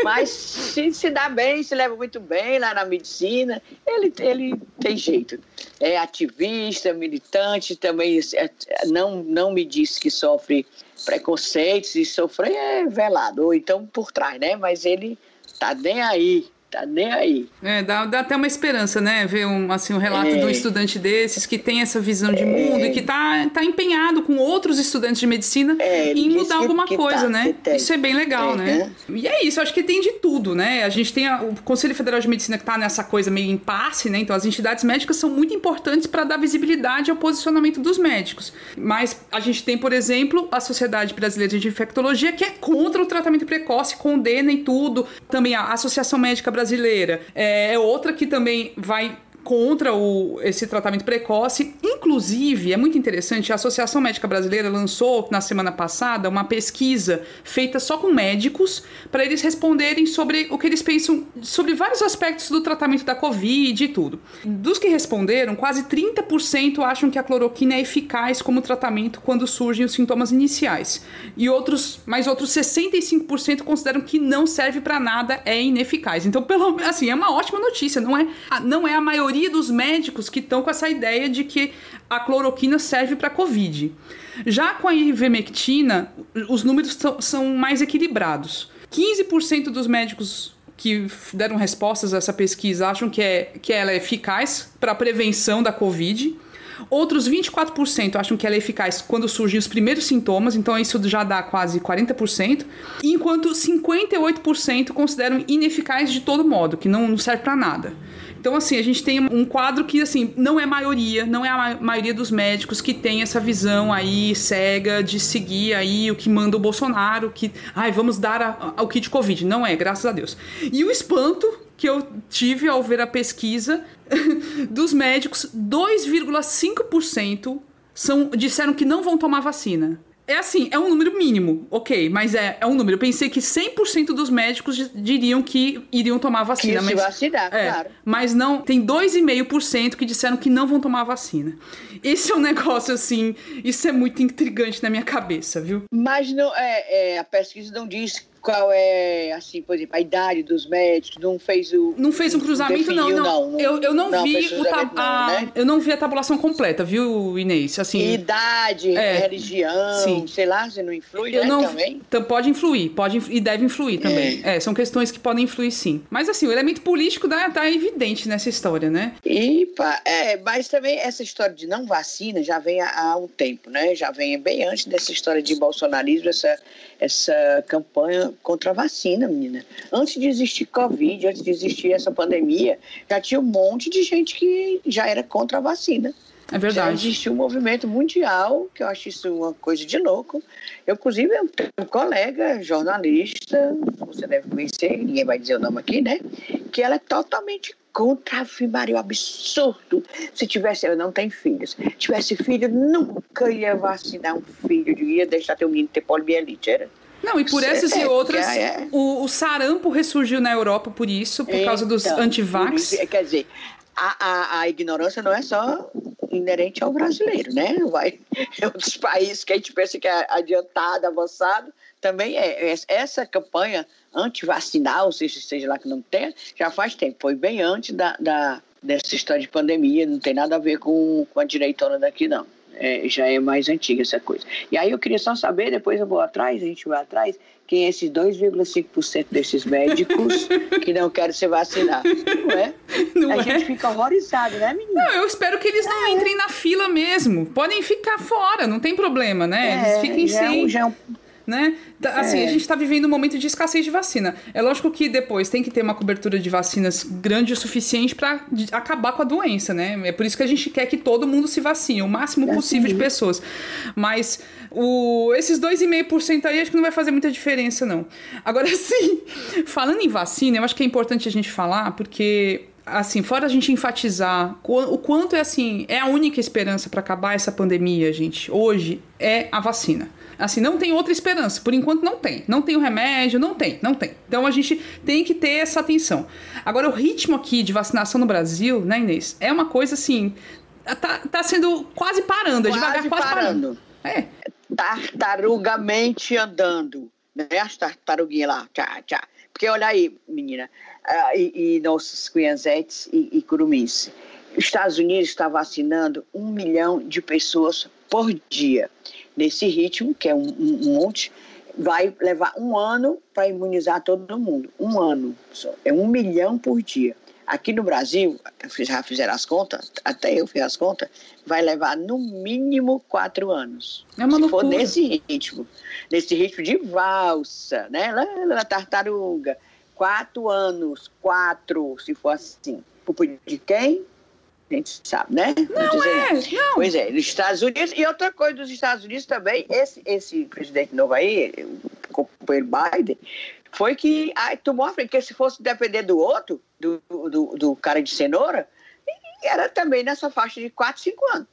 mas se, se dá bem, se leva muito bem lá na medicina, ele, ele tem jeito. É ativista, militante, também é, não, não me disse que sofre preconceitos e sofrer é velado, ou então por trás, né? Mas ele tá nem aí tá nem aí. É, dá, dá até uma esperança, né? Ver um, assim, um relato é. de um estudante desses que tem essa visão de é. mundo e que tá, tá empenhado com outros estudantes de medicina é, em mudar alguma que, coisa, tá, né? Isso é bem legal, né? E é isso, acho que tem de tudo, né? A gente tem a, o Conselho Federal de Medicina que tá nessa coisa meio impasse, né? Então as entidades médicas são muito importantes para dar visibilidade ao posicionamento dos médicos. Mas a gente tem, por exemplo, a Sociedade Brasileira de Infectologia que é contra o tratamento precoce, condena e tudo. Também a Associação Médica Brasileira brasileira. É, é outra que também vai contra o, esse tratamento precoce. Inclusive, é muito interessante, a Associação Médica Brasileira lançou na semana passada uma pesquisa feita só com médicos para eles responderem sobre o que eles pensam sobre vários aspectos do tratamento da Covid e tudo. Dos que responderam, quase 30% acham que a cloroquina é eficaz como tratamento quando surgem os sintomas iniciais. E outros, mais outros 65% consideram que não serve para nada, é ineficaz. Então, pelo assim, é uma ótima notícia, não é, não é a maioria maioria dos médicos que estão com essa ideia de que a cloroquina serve para Covid. Já com a ivermectina, os números são mais equilibrados. 15% dos médicos que deram respostas a essa pesquisa acham que, é, que ela é eficaz para a prevenção da Covid. Outros 24% acham que ela é eficaz quando surgem os primeiros sintomas, então isso já dá quase 40%, enquanto 58% consideram ineficaz de todo modo, que não serve para nada. Então, assim, a gente tem um quadro que, assim, não é maioria, não é a maioria dos médicos que tem essa visão aí cega de seguir aí o que manda o Bolsonaro, que, ai, vamos dar ao kit Covid. Não é, graças a Deus. E o espanto que eu tive ao ver a pesquisa dos médicos, 2,5% são disseram que não vão tomar vacina. É assim, é um número mínimo, ok, mas é, é um número. Eu pensei que 100% dos médicos diriam que iriam tomar vacina. Que mas, vacinar, é, claro. Mas não, tem 2,5% que disseram que não vão tomar vacina. Esse é um negócio assim, isso é muito intrigante na minha cabeça, viu? Mas não, é, é a pesquisa não diz qual é, assim, por exemplo, a idade dos médicos, não fez o... Não fez um cruzamento, não, não, não. Eu, eu não, não vi o a, né? eu não vi a tabulação completa, viu, Inês? Assim, idade, é, religião, sim. sei lá, você não influi, eu né, não, também? Pode influir, pode e deve influir também. É. é. são questões que podem influir, sim. Mas, assim, o elemento político dá, tá evidente nessa história, né? E, é, mas também essa história de não vacina já vem há, há um tempo, né? Já vem bem antes dessa história de bolsonarismo, essa, essa campanha contra a vacina, menina. Antes de existir Covid, antes de existir essa pandemia, já tinha um monte de gente que já era contra a vacina. É verdade. Já existiu um movimento mundial, que eu acho isso uma coisa de louco. Eu, inclusive, eu tenho um colega jornalista, você deve conhecer, ninguém vai dizer o nome aqui, né? Que ela é totalmente contra a Maria, absurdo. Se tivesse, ela não tem filhos. Se tivesse filho, nunca ia vacinar um filho, ia deixar teu menino ter poliomielite, era. Não, e por essas é, e outras, é, é. O, o, sarampo ressurgiu na Europa por isso, por causa dos então, antivax. Quer dizer, a, a, a, ignorância não é só inerente ao brasileiro, né? Vai em outros países que a gente pensa que é adiantado, avançado, também é. Essa campanha antivacinal, seja, seja lá que não tenha, já faz tempo. Foi bem antes da, da, dessa história de pandemia, não tem nada a ver com, com a direitona daqui, não é, já é mais antiga essa coisa. E aí eu queria só saber, depois eu vou atrás, a gente vai atrás, quem é esses 2,5% desses médicos que não querem se vacinar. Não é? Não a é? gente fica horrorizado, né, menina? Não, eu espero que eles não é. entrem na fila mesmo. Podem ficar fora, não tem problema, né? Eles é, fiquem já sem. É um, já é um né? Tá, assim, é. a gente está vivendo um momento de escassez de vacina. É lógico que depois tem que ter uma cobertura de vacinas grande o suficiente para acabar com a doença, né? É por isso que a gente quer que todo mundo se vacine, o máximo é possível de pessoas. Mas o, esses 2,5% aí acho que não vai fazer muita diferença, não. Agora sim, falando em vacina, eu acho que é importante a gente falar, porque assim, fora a gente enfatizar o quanto é assim, é a única esperança para acabar essa pandemia, gente, hoje é a vacina. Assim, não tem outra esperança. Por enquanto não tem. Não tem o remédio, não tem, não tem. Então a gente tem que ter essa atenção. Agora, o ritmo aqui de vacinação no Brasil, né, Inês? É uma coisa assim. Tá, tá sendo quase parando, é quase devagar, quase parando. parando. É. Tartarugamente andando. Né? As tartaruguinhas lá. Tchá, tchá. Porque olha aí, menina, uh, e, e, nossos cunhazetes e, e curumins. Os Estados Unidos está vacinando um milhão de pessoas por dia. Nesse ritmo, que é um, um monte, vai levar um ano para imunizar todo mundo. Um ano. É um milhão por dia. Aqui no Brasil, já fizeram as contas, até eu fiz as contas, vai levar no mínimo quatro anos. É uma se loucura. for nesse ritmo, nesse ritmo de valsa, né? Lá na tartaruga. Quatro anos, quatro, se for assim. De quem? A gente sabe, né? Não, é, não. Pois é, nos Estados Unidos. E outra coisa dos Estados Unidos também, esse, esse presidente novo aí, o companheiro Biden, foi que ai, tomou a frente, porque se fosse depender do outro, do, do, do cara de cenoura, era também nessa faixa de 4, 5 anos.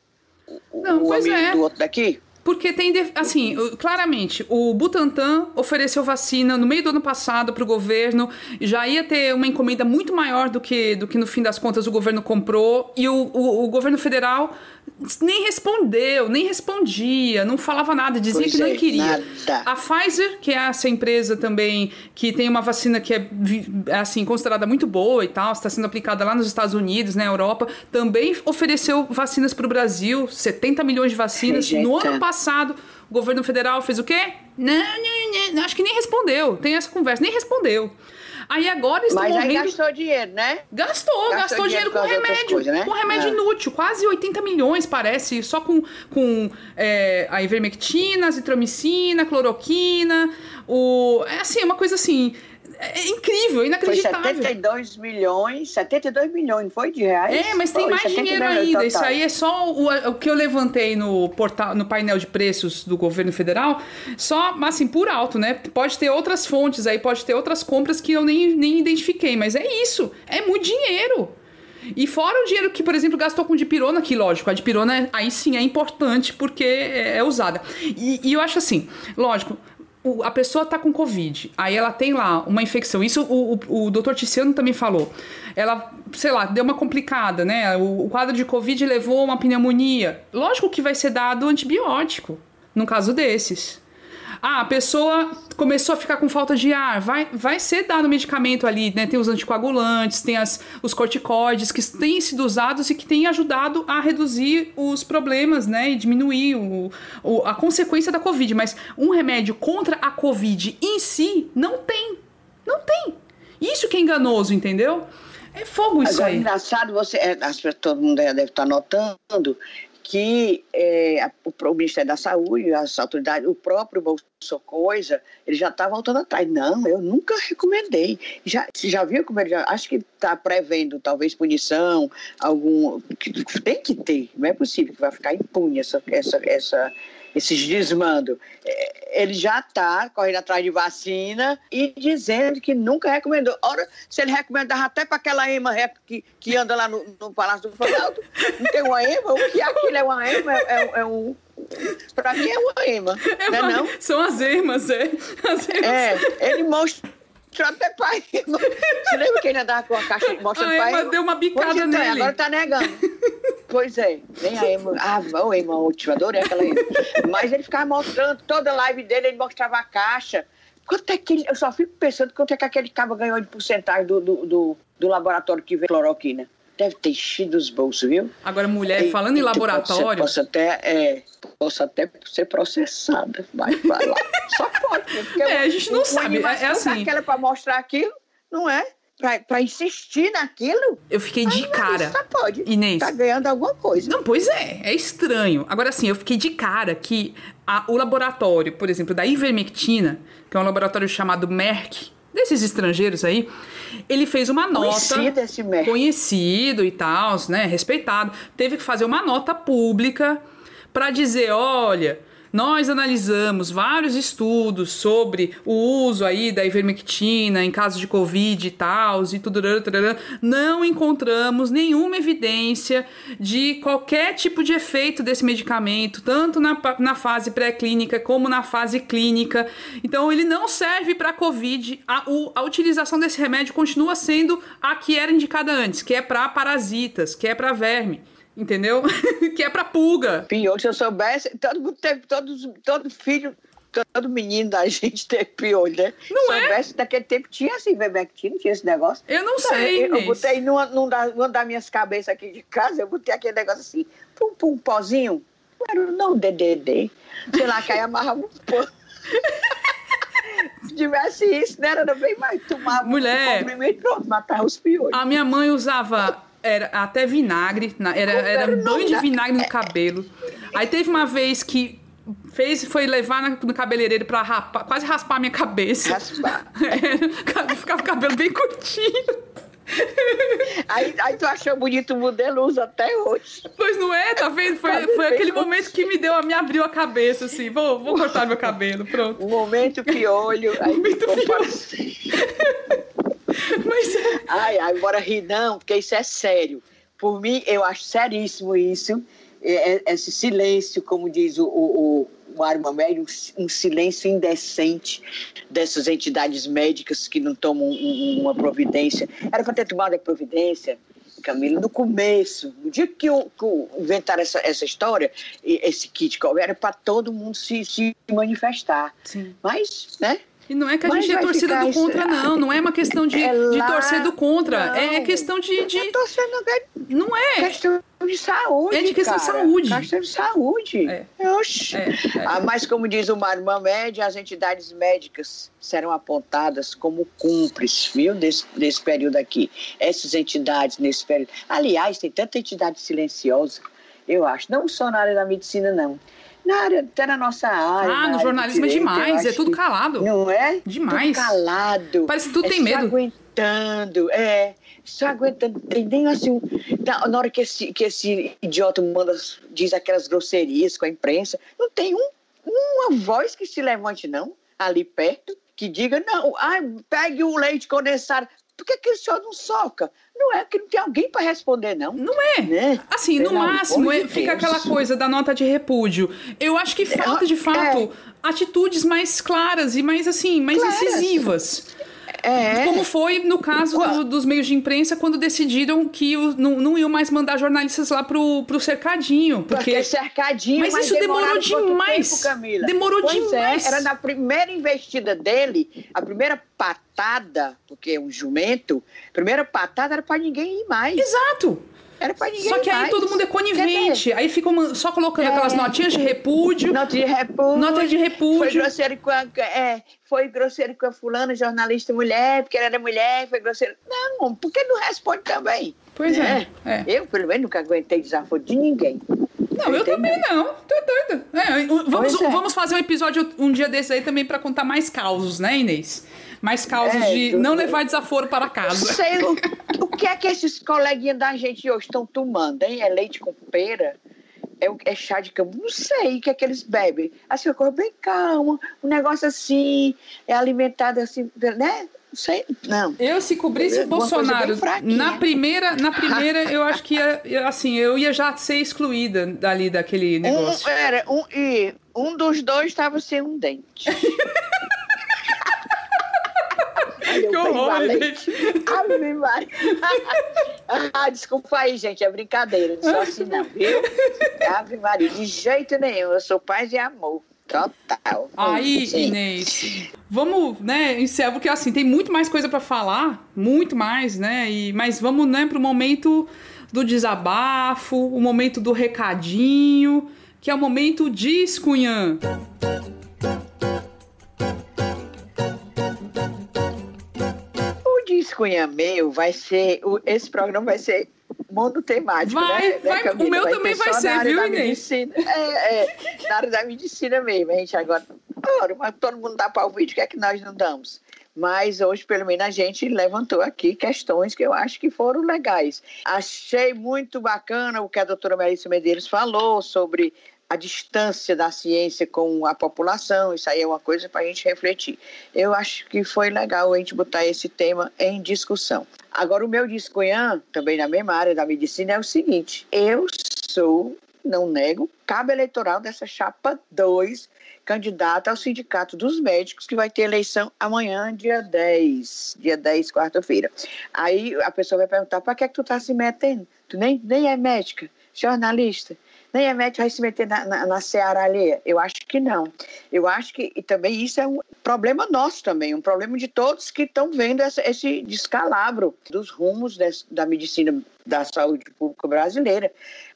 O, Não, o pois amigo é. do outro daqui. Porque tem, assim, claramente, o Butantan ofereceu vacina no meio do ano passado para o governo, já ia ter uma encomenda muito maior do que, do que no fim das contas o governo comprou, e o, o, o governo federal nem respondeu, nem respondia, não falava nada, dizia Pois que não é, queria. nada. A Pfizer, que é essa empresa também que tem uma vacina que é assim considerada muito boa e tal, está sendo aplicada lá nos Estados Unidos, na Europa, também ofereceu vacinas para o Brasil, 70 milhões de vacinas. No Rejeita. ano passado, o governo federal fez o quê? Não, não, não, acho que nem respondeu. Tem essa conversa, nem respondeu. Aí agora estão Mas aí morrendo... gastou dinheiro, né? Gastou, gastou, Gastou dinheiro dinheiro com remédio, coisas, né? com remédio É. inútil, quase 80 milhões parece, só com, com é, a ivermectina, azitromicina, cloroquina, o é assim, uma coisa assim, é incrível, Foi inacreditável. 72 milhões, 72 milhões, não foi de reais? É, mas tem Foi, mais 72 dinheiro ainda. total. Isso aí é só o, o que eu levantei no portal, no painel de preços do governo federal, só assim por alto, né? Pode ter outras fontes aí, pode ter outras compras que eu nem, nem identifiquei, mas é isso, é muito dinheiro. E fora o dinheiro que, por exemplo, gastou com dipirona, que lógico, a dipirona aí sim é importante porque é, é usada. E, e eu acho assim, lógico, o- a pessoa tá com Covid, aí ela tem lá uma infecção. Isso o, o, o doutor Tiziano também falou. Ela, sei lá, deu uma complicada, né? O, o quadro de Covid levou a uma pneumonia. Lógico que vai ser dado antibiótico, no caso desses. Ah, a pessoa começou a ficar com falta de ar, vai, vai ser dado medicamento ali, né? Tem os anticoagulantes, tem as, os corticoides que têm sido usados e que têm ajudado a reduzir os problemas, né? E diminuir o, o- a consequência da Covid. Mas um remédio contra a Covid em si não tem. Não tem. Isso que é enganoso, entendeu? É fogo isso Agora, aí. engraçado, você, é, todo mundo deve estar notando que é, o, Ministério da Saúde, as autoridades, o próprio Bolso Coisa, ele já está voltando atrás. Não, eu nunca recomendei. Já, já viu como ele já. Acho que está prevendo talvez punição, algum. Tem que ter, não é possível que vai ficar impune essa, essa, essa, esses desmandos. É, Ele já está correndo atrás de vacina e dizendo que nunca recomendou. Ora, se ele recomendava até para aquela ema que, que anda lá no, no Palácio do Planalto, não tem uma ema? O que aquilo é uma ema? É, é- é um. Para mim é uma ema, não é não? São as emas, é. As emas. É, ele mostrou até para ema. Você lembra que ele andava com a caixa mostrando A para Ema ema? deu uma bicada Pois nele. Agora tá negando. Pois é, nem a Ema. Ah, o Ema última, adorei aquela Ema. Mas ele ficava mostrando, toda a live dele, ele mostrava a caixa. Quanto é que ele, eu só fico pensando quanto é que aquele cabo ganhou de porcentagem do, do, do, do laboratório que vê cloroquina. Deve ter enchido os bolsos, viu? Agora, mulher, E- falando em laboratório. Posso, até, é, posso até ser processada, mas vai lá. Só pode, né? Porque É, a gente não sabe, é- é assim. daquela pra mostrar aquilo, não é? Pra, pra insistir naquilo, Eu fiquei de cara. só pode. Inês. Tá ganhando alguma coisa. Não, pois é, é estranho. Agora sim, eu fiquei de cara que a- o laboratório, por exemplo, da ivermectina, que é um laboratório chamado Merck, desses estrangeiros aí, ele fez uma nota. Conhecido. Conhecido e tal, né? Respeitado. Teve que fazer uma nota pública pra dizer: olha. Nós analisamos vários estudos sobre o uso aí da ivermectina em casos de Covid e tal, e tudo, não encontramos nenhuma evidência de qualquer tipo de efeito desse medicamento, tanto na, na fase pré-clínica como na fase clínica. Então, ele não serve para Covid. A, a utilização desse remédio continua sendo a que era indicada antes, que é para parasitas, que é para verme entendeu? que é pra pulga. Pior, se eu soubesse, todo mundo teve, todos, todo filho, todo menino da gente teve piolho, né? Não se é? soubesse, naquele tempo tinha assim, Vermectina, tinha esse negócio. Eu não, não sei, Eu, eu botei numa, numa, numa das minhas cabeças aqui de casa, eu botei aquele negócio assim, pum, pum, pozinho. Não era não DDD. Sei lá, que aí amarrava um pão. Se tivesse isso, né? Era bem mais. Tomava Mulher, um pronto, matava os piolhos. A minha mãe usava era até vinagre, era, era banho de vinagre no cabelo. Aí teve uma vez que fez foi levar no cabeleireiro pra rapar, quase raspar a minha cabeça. Raspar. É, ficava o cabelo bem curtinho. Aí, aí tu achou bonito o modelo, usa até hoje. Pois não é, tá vendo? Foi, foi aquele momento que me deu, me abriu a cabeça, assim, vou, vou cortar meu cabelo, pronto. O momento piolho. O momento piolho. Mas... Ai, agora ri não, porque isso é sério. Por mim, eu acho seríssimo isso, é, é, esse silêncio, como diz o, o, o Mário Mamédio, um silêncio indecente dessas entidades médicas que não tomam uma providência. Era para ter tomado a providência, Camila, no começo, no dia que, eu, que eu inventaram essa, essa história, esse kit era para todo mundo se, se manifestar. Sim. Mas, né? E não é que a Mas gente é torcida do contra, não. Não é uma questão de, é lá, de torcer do contra. É, é questão de. de... É não é. Questão de saúde. É de questão cara. de saúde. Questão de saúde. É. Oxi. É, é. Ah, mas, como diz o Mário Mamed, as entidades médicas serão apontadas como cúmplices, viu, desse, desse período aqui. Essas entidades nesse período. Aliás, tem tanta entidade silenciosa, eu acho. Não só na área da medicina, não na área, até na nossa área. Ah, no jornalismo é direito, é demais, é tudo calado. Não é? Demais. Tudo calado. Parece que tudo é tem medo. aguentando, é. Só aguentando. Tem nem assim. Na hora que esse, que esse idiota manda, diz aquelas grosserias com a imprensa, não tem um, uma voz que se levante, não, ali perto, que diga, não, ai, pegue o leite condensado. Por que, que o senhor não soca? Não é que não tem alguém para responder, não. Não é. Né? Assim, Pelo no máximo, é, fica aquela coisa da nota de repúdio. Eu acho que falta, de fato, é. atitudes mais claras e mais, assim, mais claras. incisivas. É. Como foi no caso do, dos meios de imprensa quando decidiram que o, não, não iam mais mandar jornalistas lá pro, pro cercadinho. Porque, porque cercadinho, mas, mas isso demorou demais. Tempo, demorou pois é, demais. É, era na primeira investida dele, a primeira patada, porque é um jumento, a primeira patada era para ninguém ir mais. Exato. Era pra ninguém Só que mais. aí todo mundo é conivente. Aí ficam só colocando é. aquelas notinhas de repúdio. Nota de repúdio. Nota de repúdio. Foi grosseiro com a, é, foi grosseiro com a fulana, jornalista mulher, porque ela era mulher, foi grosseiro. Não, por que não responde também? Pois é. é. é. Eu, pelo menos, nunca aguentei desaforo de ninguém. Não, eu também não. Tô doida. É, vamos, é. vamos fazer um episódio um dia desses aí também para contar mais causos, né, Inês? Mais causas é, de não levar desaforo para casa. Sei o, o que é que esses coleguinhas da gente hoje estão tomando, hein? É leite com pera? É, é chá de campo? Não sei o que é que eles bebem. Assim, uma coisa bem calma, um negócio assim, é alimentado assim, né? Não sei, não. Eu se cobrisse o Bolsonaro na primeira, na primeira eu acho que ia, assim, eu ia já ser excluída dali daquele negócio. Um, era, um, e um dos dois estava sem um dente. que horror, gente. Ave Maria. ah, desculpa aí, gente, é brincadeira. Não sou assim, não, viu? Ave Maria, de jeito nenhum. Eu sou paz e amor. Total. Aí, Sim. Inês, vamos, né, encerrar, porque assim, tem muito mais coisa para falar, muito mais, né? E, mas vamos, né, pro momento do desabafo, o momento do recadinho, que é o momento de Cunhã. Cunha meu vai ser. Esse programa vai ser mundo temático. Vai, né, vai né, o meu vai também vai ser, viu, Inês? É, é, na área da medicina mesmo. A gente agora. mas todo mundo dá para o vídeo, o que é que nós não damos? Mas hoje, pelo menos, a gente levantou aqui questões que eu acho que foram legais. Achei muito bacana o que a doutora Melissa Medeiros falou sobre a distância da ciência com a população, isso aí é uma coisa para a gente refletir. Eu acho que foi legal a gente botar esse tema em discussão. Agora, o meu discunhã, também na mesma área da medicina, é o seguinte: eu sou, não nego, cabo eleitoral dessa chapa 2, candidata ao Sindicato dos Médicos, que vai ter eleição amanhã, dia 10, dia 10, quarta-feira. Aí a pessoa vai perguntar: para que, é que tu tá se metendo? Tu nem, nem é médica, jornalista nem a médica vai se meter na, na, na seara alheia. Eu acho que não. Eu acho que e também isso é um problema nosso também, um problema de todos que estão vendo essa, esse descalabro dos rumos des, da medicina da saúde pública brasileira.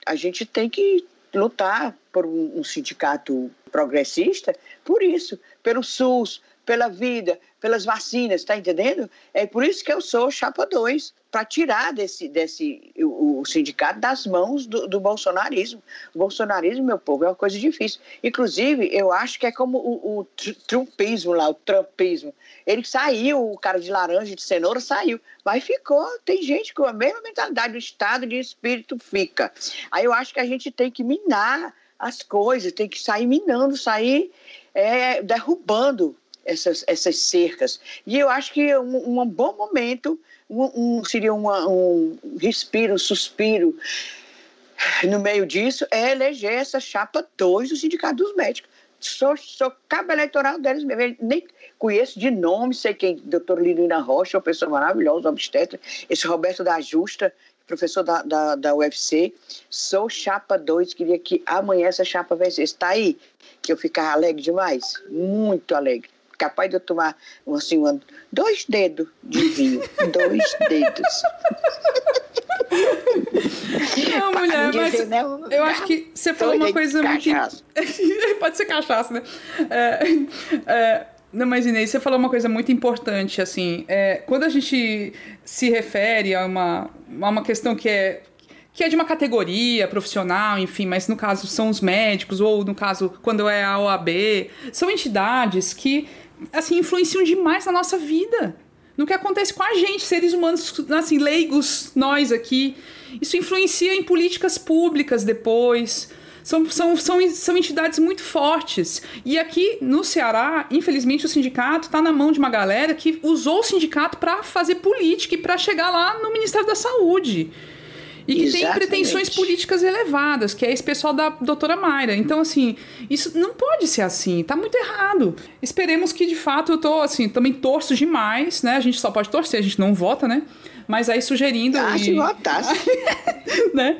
A gente tem que lutar por um, um sindicato progressista por isso, pelo SUS, pela vida, pelas vacinas, está entendendo? É por isso que eu sou chapa 2, para tirar desse, desse o, o, sindicato das mãos do, do bolsonarismo. O bolsonarismo, meu povo, é uma coisa difícil. Inclusive, eu acho que é como o, o trumpismo lá, o trumpismo. Ele saiu, o cara de laranja, de cenoura, saiu, mas ficou. Tem gente com a mesma mentalidade do estado de espírito fica. Aí eu acho que a gente tem que minar as coisas, tem que sair minando, sair é, derrubando essas, essas cercas. E eu acho que um, um bom momento um, um, seria uma, um respiro, um suspiro no meio disso é eleger essa chapa 2 do Sindicato dos Médicos. Sou, sou cabo eleitoral deles. Nem conheço de nome, sei quem, doutor Lirina Rocha, uma pessoa maravilhosa, obstetra. Esse Roberto da Justa, professor da, da, da UFC. Sou chapa 2, queria que amanhã essa chapa vencesse. Está aí, que eu ficar alegre demais, muito alegre capaz de eu tomar assim, um, dois dedos de vinho. dois dedos. Não, mulher, mas né? eu acho que você falou uma coisa muito. Pode ser cachaça, né? É, é, não, mas Inês, você falou uma coisa muito importante, assim, é, quando a gente se refere a uma, a uma questão que é que é de uma categoria profissional, enfim, mas no caso são os médicos, ou no caso, quando é a OAB, são entidades que assim, influenciam demais na nossa vida. No que acontece com a gente, seres humanos, assim, leigos, nós aqui. Isso influencia em políticas públicas depois. São, são, são, são entidades muito fortes. E aqui no Ceará, infelizmente, o sindicato está na mão de uma galera que usou o sindicato para fazer política e para chegar lá no Ministério da Saúde. E que Exatamente. tem pretensões políticas elevadas, que é esse pessoal da doutora Mayra. Então, assim, isso não pode ser assim, tá muito errado. Esperemos que, de fato, eu tô, assim, também torço demais, né? A gente só pode torcer, a gente não vota, né? Mas aí sugerindo. Ah, e... se votasse. né?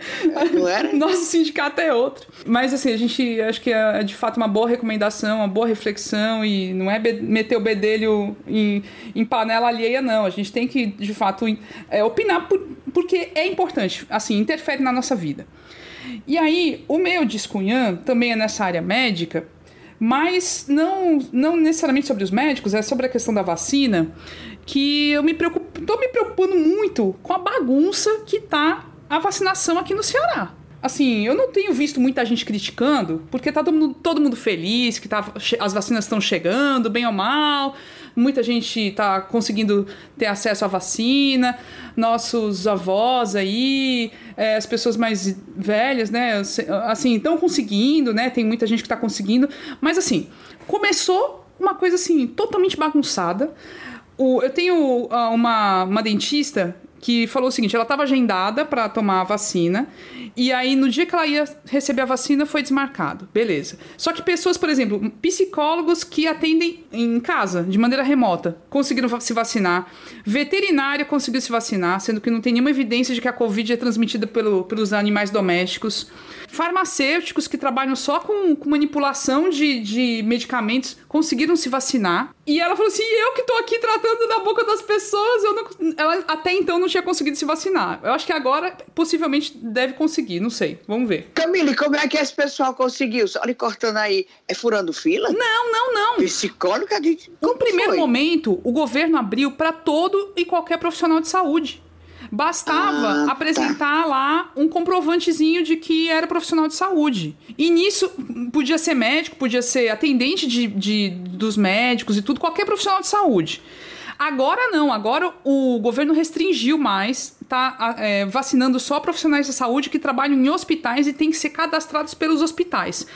Não era? Nosso sindicato é outro. Mas assim, a gente acho que é de fato uma boa recomendação, uma boa reflexão e não é meter o bedelho em, em panela alheia, não. A gente tem que, de fato, é, opinar por, porque é importante, assim, interfere na nossa vida. E aí, o meu descunhã também é nessa área médica, mas não, não necessariamente sobre os médicos, é sobre a questão da vacina que eu me preocupo, tô me preocupando muito com a bagunça que tá a vacinação aqui no Ceará. Assim, eu não tenho visto muita gente criticando, porque tá todo mundo, todo mundo feliz, que tá, as vacinas estão chegando, bem ou mal, muita gente tá conseguindo ter acesso à vacina, nossos avós aí, é, as pessoas mais velhas, né, assim, estão conseguindo, né, tem muita gente que tá conseguindo, mas assim, começou uma coisa assim, totalmente bagunçada, o, eu tenho uh, uma, uma dentista que falou o seguinte: ela estava agendada para tomar a vacina, e aí no dia que ela ia receber a vacina foi desmarcado. Beleza. Só que pessoas, por exemplo, psicólogos que atendem em casa, de maneira remota, conseguiram se vacinar. Veterinária conseguiu se vacinar, sendo que não tem nenhuma evidência de que a Covid é transmitida pelo, pelos animais domésticos farmacêuticos que trabalham só com, com manipulação de, de medicamentos conseguiram se vacinar. E ela falou assim: eu que tô aqui tratando na boca das pessoas, eu não, ela até então não tinha conseguido se vacinar. Eu acho que agora possivelmente deve conseguir, não sei. Vamos ver. Camille, como é que esse pessoal conseguiu? Olha, cortando aí, é furando fila? Não, não, não. Psicóloga de. No primeiro foi? momento, o governo abriu para todo e qualquer profissional de saúde. Bastava ah, tá. apresentar tá. lá um comprovantezinho de que era profissional de saúde. E nisso podia ser médico, podia ser atendente de, de, dos médicos e tudo, qualquer profissional de saúde. Agora não, agora o governo restringiu mais, tá é, vacinando só profissionais da saúde que trabalham em hospitais e têm que ser cadastrados pelos hospitais.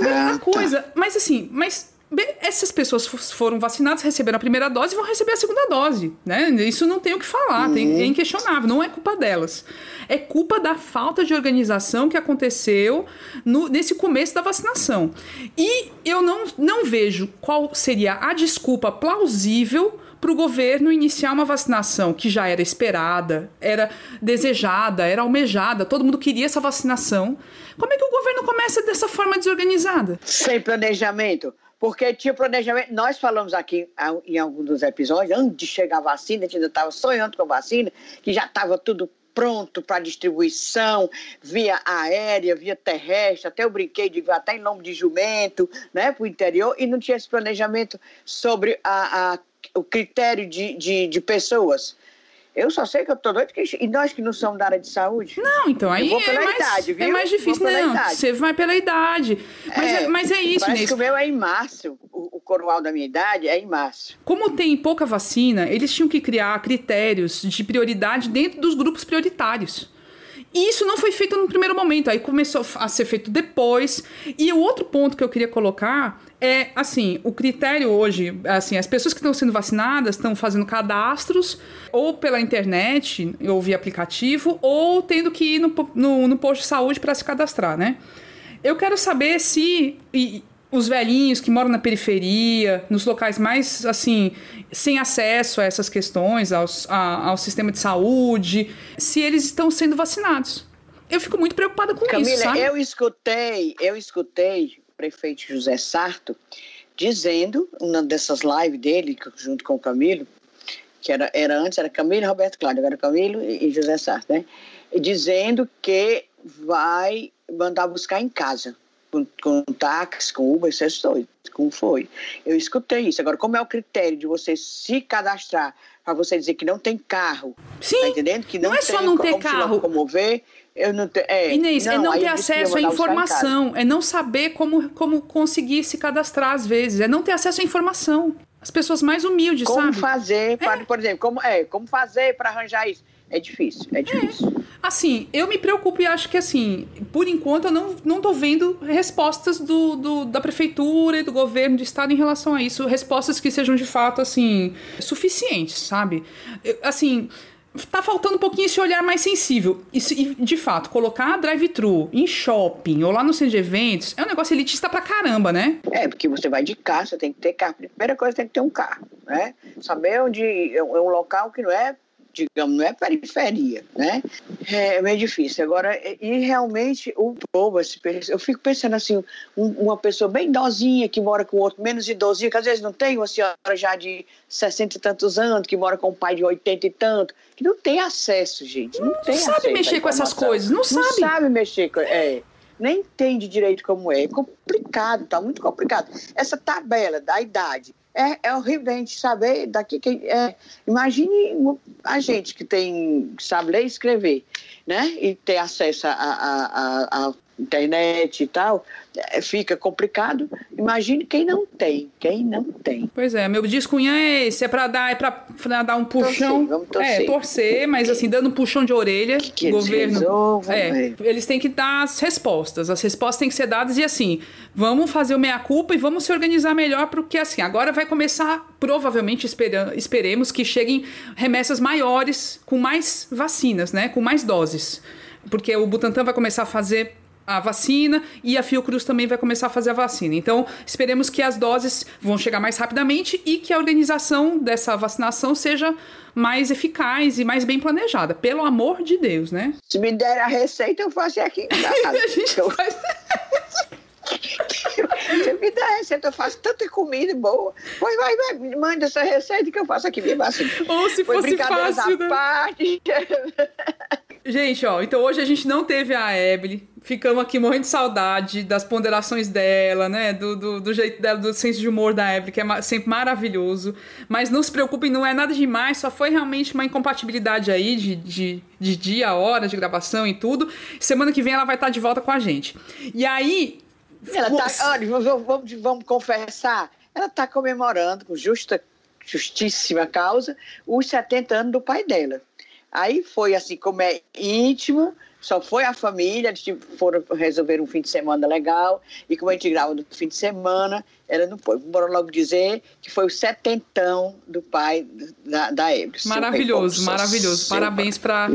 A ah, coisa, tá. mas assim, mas essas pessoas foram vacinadas, receberam a primeira dose e vão receber a segunda dose, né? Isso não tem o que falar, uhum. tem, é inquestionável, não é culpa delas. É culpa da falta de organização que aconteceu no, nesse começo da vacinação. E eu não, não vejo qual seria a desculpa plausível para o governo iniciar uma vacinação que já era esperada, era desejada, era almejada, todo mundo queria essa vacinação. Como é que o governo começa dessa forma desorganizada? Sem planejamento porque tinha planejamento. Nós falamos aqui em alguns dos episódios, antes de chegar a vacina, a gente ainda estava sonhando com a vacina, que já estava tudo pronto para distribuição via aérea, via terrestre, até eu brinquei de até em nome de jumento, né, para o interior, e não tinha esse planejamento sobre a, a o critério de, de, de pessoas. Eu só sei que eu tô doido que, e nós que não somos da área de saúde. Não, então aí é mais, idade, é mais difícil. Não, você vai pela idade. Mas é, é mas é isso, Parece que o meu é em março. O, o coroal da minha idade é em março. Como tem pouca vacina, eles tinham que criar critérios de prioridade dentro dos grupos prioritários. E isso não foi feito no primeiro momento, aí começou a ser feito depois. E o outro ponto que eu queria colocar é, assim, o critério hoje, assim, as pessoas que estão sendo vacinadas estão fazendo cadastros ou pela internet, ou via aplicativo, ou tendo que ir no, no, no posto de saúde para se cadastrar, né? Eu quero saber se e, os velhinhos que moram na periferia, nos locais mais, assim, sem acesso a essas questões, aos, a, ao sistema de saúde, se eles estão sendo vacinados. Eu fico muito preocupada com Camila, isso, Camila, eu escutei, eu escutei prefeito José Sarto dizendo, uma dessas lives dele, junto com o Camilo, que era, era antes, era Camilo e Roberto Cláudio, agora Camilo e José Sarto, né? Dizendo que vai mandar buscar em casa, com, com táxi, com Uber, essas coisas, como foi. Eu escutei isso. Agora, como é o critério de você se cadastrar para você dizer que não tem carro? Sim, tá entendendo? Que não, não é só não ter carro. Se locomover, eu não te, é, Inês, não, é não ter acesso à informação, é não saber como, como conseguir se cadastrar às vezes, é não ter acesso à informação. As pessoas mais humildes, como sabe? Como fazer, para, é. por exemplo, como, é, como fazer para arranjar isso? É difícil, é difícil. É. Assim, eu me preocupo e acho que, assim, por enquanto eu não, não tô vendo respostas do, do, da prefeitura e do governo do estado em relação a isso. Respostas que sejam, de fato, assim, suficientes, sabe? Assim, tá faltando um pouquinho esse olhar mais sensível. E, de fato, colocar drive-thru em shopping ou lá no centro de eventos é um negócio elitista pra caramba, né? É, porque você vai de carro, você tem que ter carro. Primeira coisa, tem que ter um carro, né? Saber onde é um local que não é digamos, não é periferia, né? É meio difícil. Agora, e realmente o povo, eu fico pensando assim, uma pessoa bem idosinha que mora com outro menos idosinho, que às vezes não tem uma senhora já de 60 e tantos anos, que mora com um pai de 80 e tanto, que não tem acesso, gente. Não, não tem sabe mexer com essas coisas, não, não sabe. Não sabe mexer com. É nem entende direito como é. É complicado, tá muito complicado. Essa tabela da idade é, é horrível a gente saber daqui que é, imagine a gente que tem sabe ler e escrever, né? E ter acesso a internet e tal, é, fica complicado. Imagine quem não tem, quem não tem. Pois é, meu discunha é esse, é para dar, é para dar um puxão, torcer, vamos torcer. é, torcer, mas assim, dando um puxão de orelha, que que governo, resolvam, é, eles têm que dar as respostas, as respostas têm que ser dadas e assim, vamos fazer o meia culpa e vamos se organizar melhor porque assim, agora vai começar, provavelmente esperemos que cheguem remessas maiores com mais vacinas, né, com mais doses. Porque o Butantan vai começar a fazer a vacina e a Fiocruz também vai começar a fazer a vacina. Então, esperemos que as doses vão chegar mais rapidamente e que a organização dessa vacinação seja mais eficaz e mais bem planejada. Pelo amor de Deus, né? Se me der a receita, eu faço aqui em casa. a gente eu... faz... Se me der a receita, eu faço tanta comida boa. Pois vai, vai, manda essa receita que eu faço aqui mesmo assim. Ou se fosse fácil, né? parte. Gente, ó, então hoje a gente não teve a Ebele. Ficamos aqui morrendo de saudade das ponderações dela, né? Do, do, do, jeito dela, do senso de humor da Ebele, que é sempre maravilhoso. Mas não se preocupem, não é nada demais, só foi realmente uma incompatibilidade aí de, de, de dia, hora de gravação e tudo. Semana que vem ela vai estar de volta com a gente. E aí. Ela tá. Olha, vamos, vamos, vamos confessar. Ela tá comemorando com justa justíssima causa, os 70 anos do pai dela. Aí foi assim, como é íntimo, só foi a família, eles foram resolver um fim de semana legal, e como a gente grava no fim de semana, ela não foi. Bora logo dizer que foi o setentão do pai da, da Ebro. Maravilhoso, maravilhoso. Parabéns para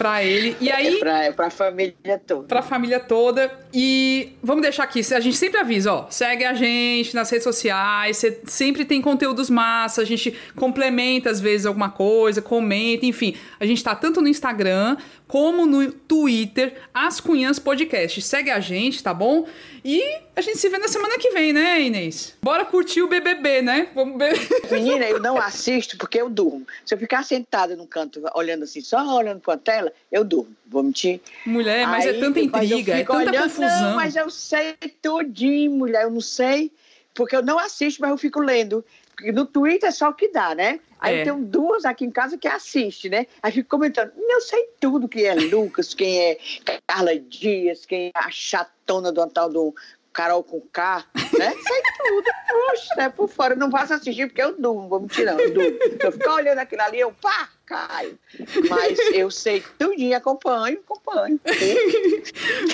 para ele. E aí. É para a família toda. Para a família toda. E vamos deixar aqui, a gente sempre avisa, ó, segue a gente nas redes sociais, você sempre tem conteúdos massa, a gente complementa às vezes alguma coisa, comenta, enfim. A gente tá tanto no Instagram como no Twitter, As Cunhãs Podcast. Segue a gente, tá bom? E a gente se vê na semana que vem, né, Inês? Bora curtir o BBB, né? Vamos ver. Menina, eu não assisto porque eu durmo. Se eu ficar sentada num canto olhando assim, só olhando pra tela, eu durmo. Vou mentir. Mulher, mas é Aí, é tanta intriga, é tanta olhando, confusão. Não, mas eu sei tudinho, mulher. Eu não sei, porque eu não assisto, mas eu fico lendo. No Twitter é só o que dá, né? Aí é. eu tenho duas aqui em casa que assiste, né? Aí fico comentando, eu sei tudo quem é Lucas, quem é Carla Dias, quem é a chatona do tal do Carol com K, né? Sei tudo. Puxa, né? Por fora. Eu não posso assistir porque eu durmo, vou me tirando. Eu durmo. Eu ficar olhando aquilo ali, eu pá, caio. Mas eu sei tudinho, acompanho, acompanho.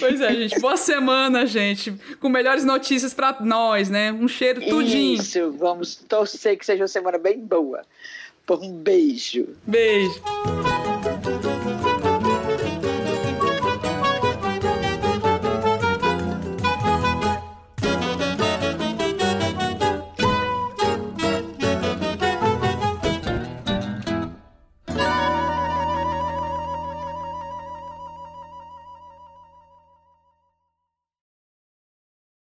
pois é, gente. Boa semana, gente. Com melhores notícias para nós, né? Um cheiro tudinho. Isso, vamos torcer que seja uma semana bem boa. Por um beijo. Beijo.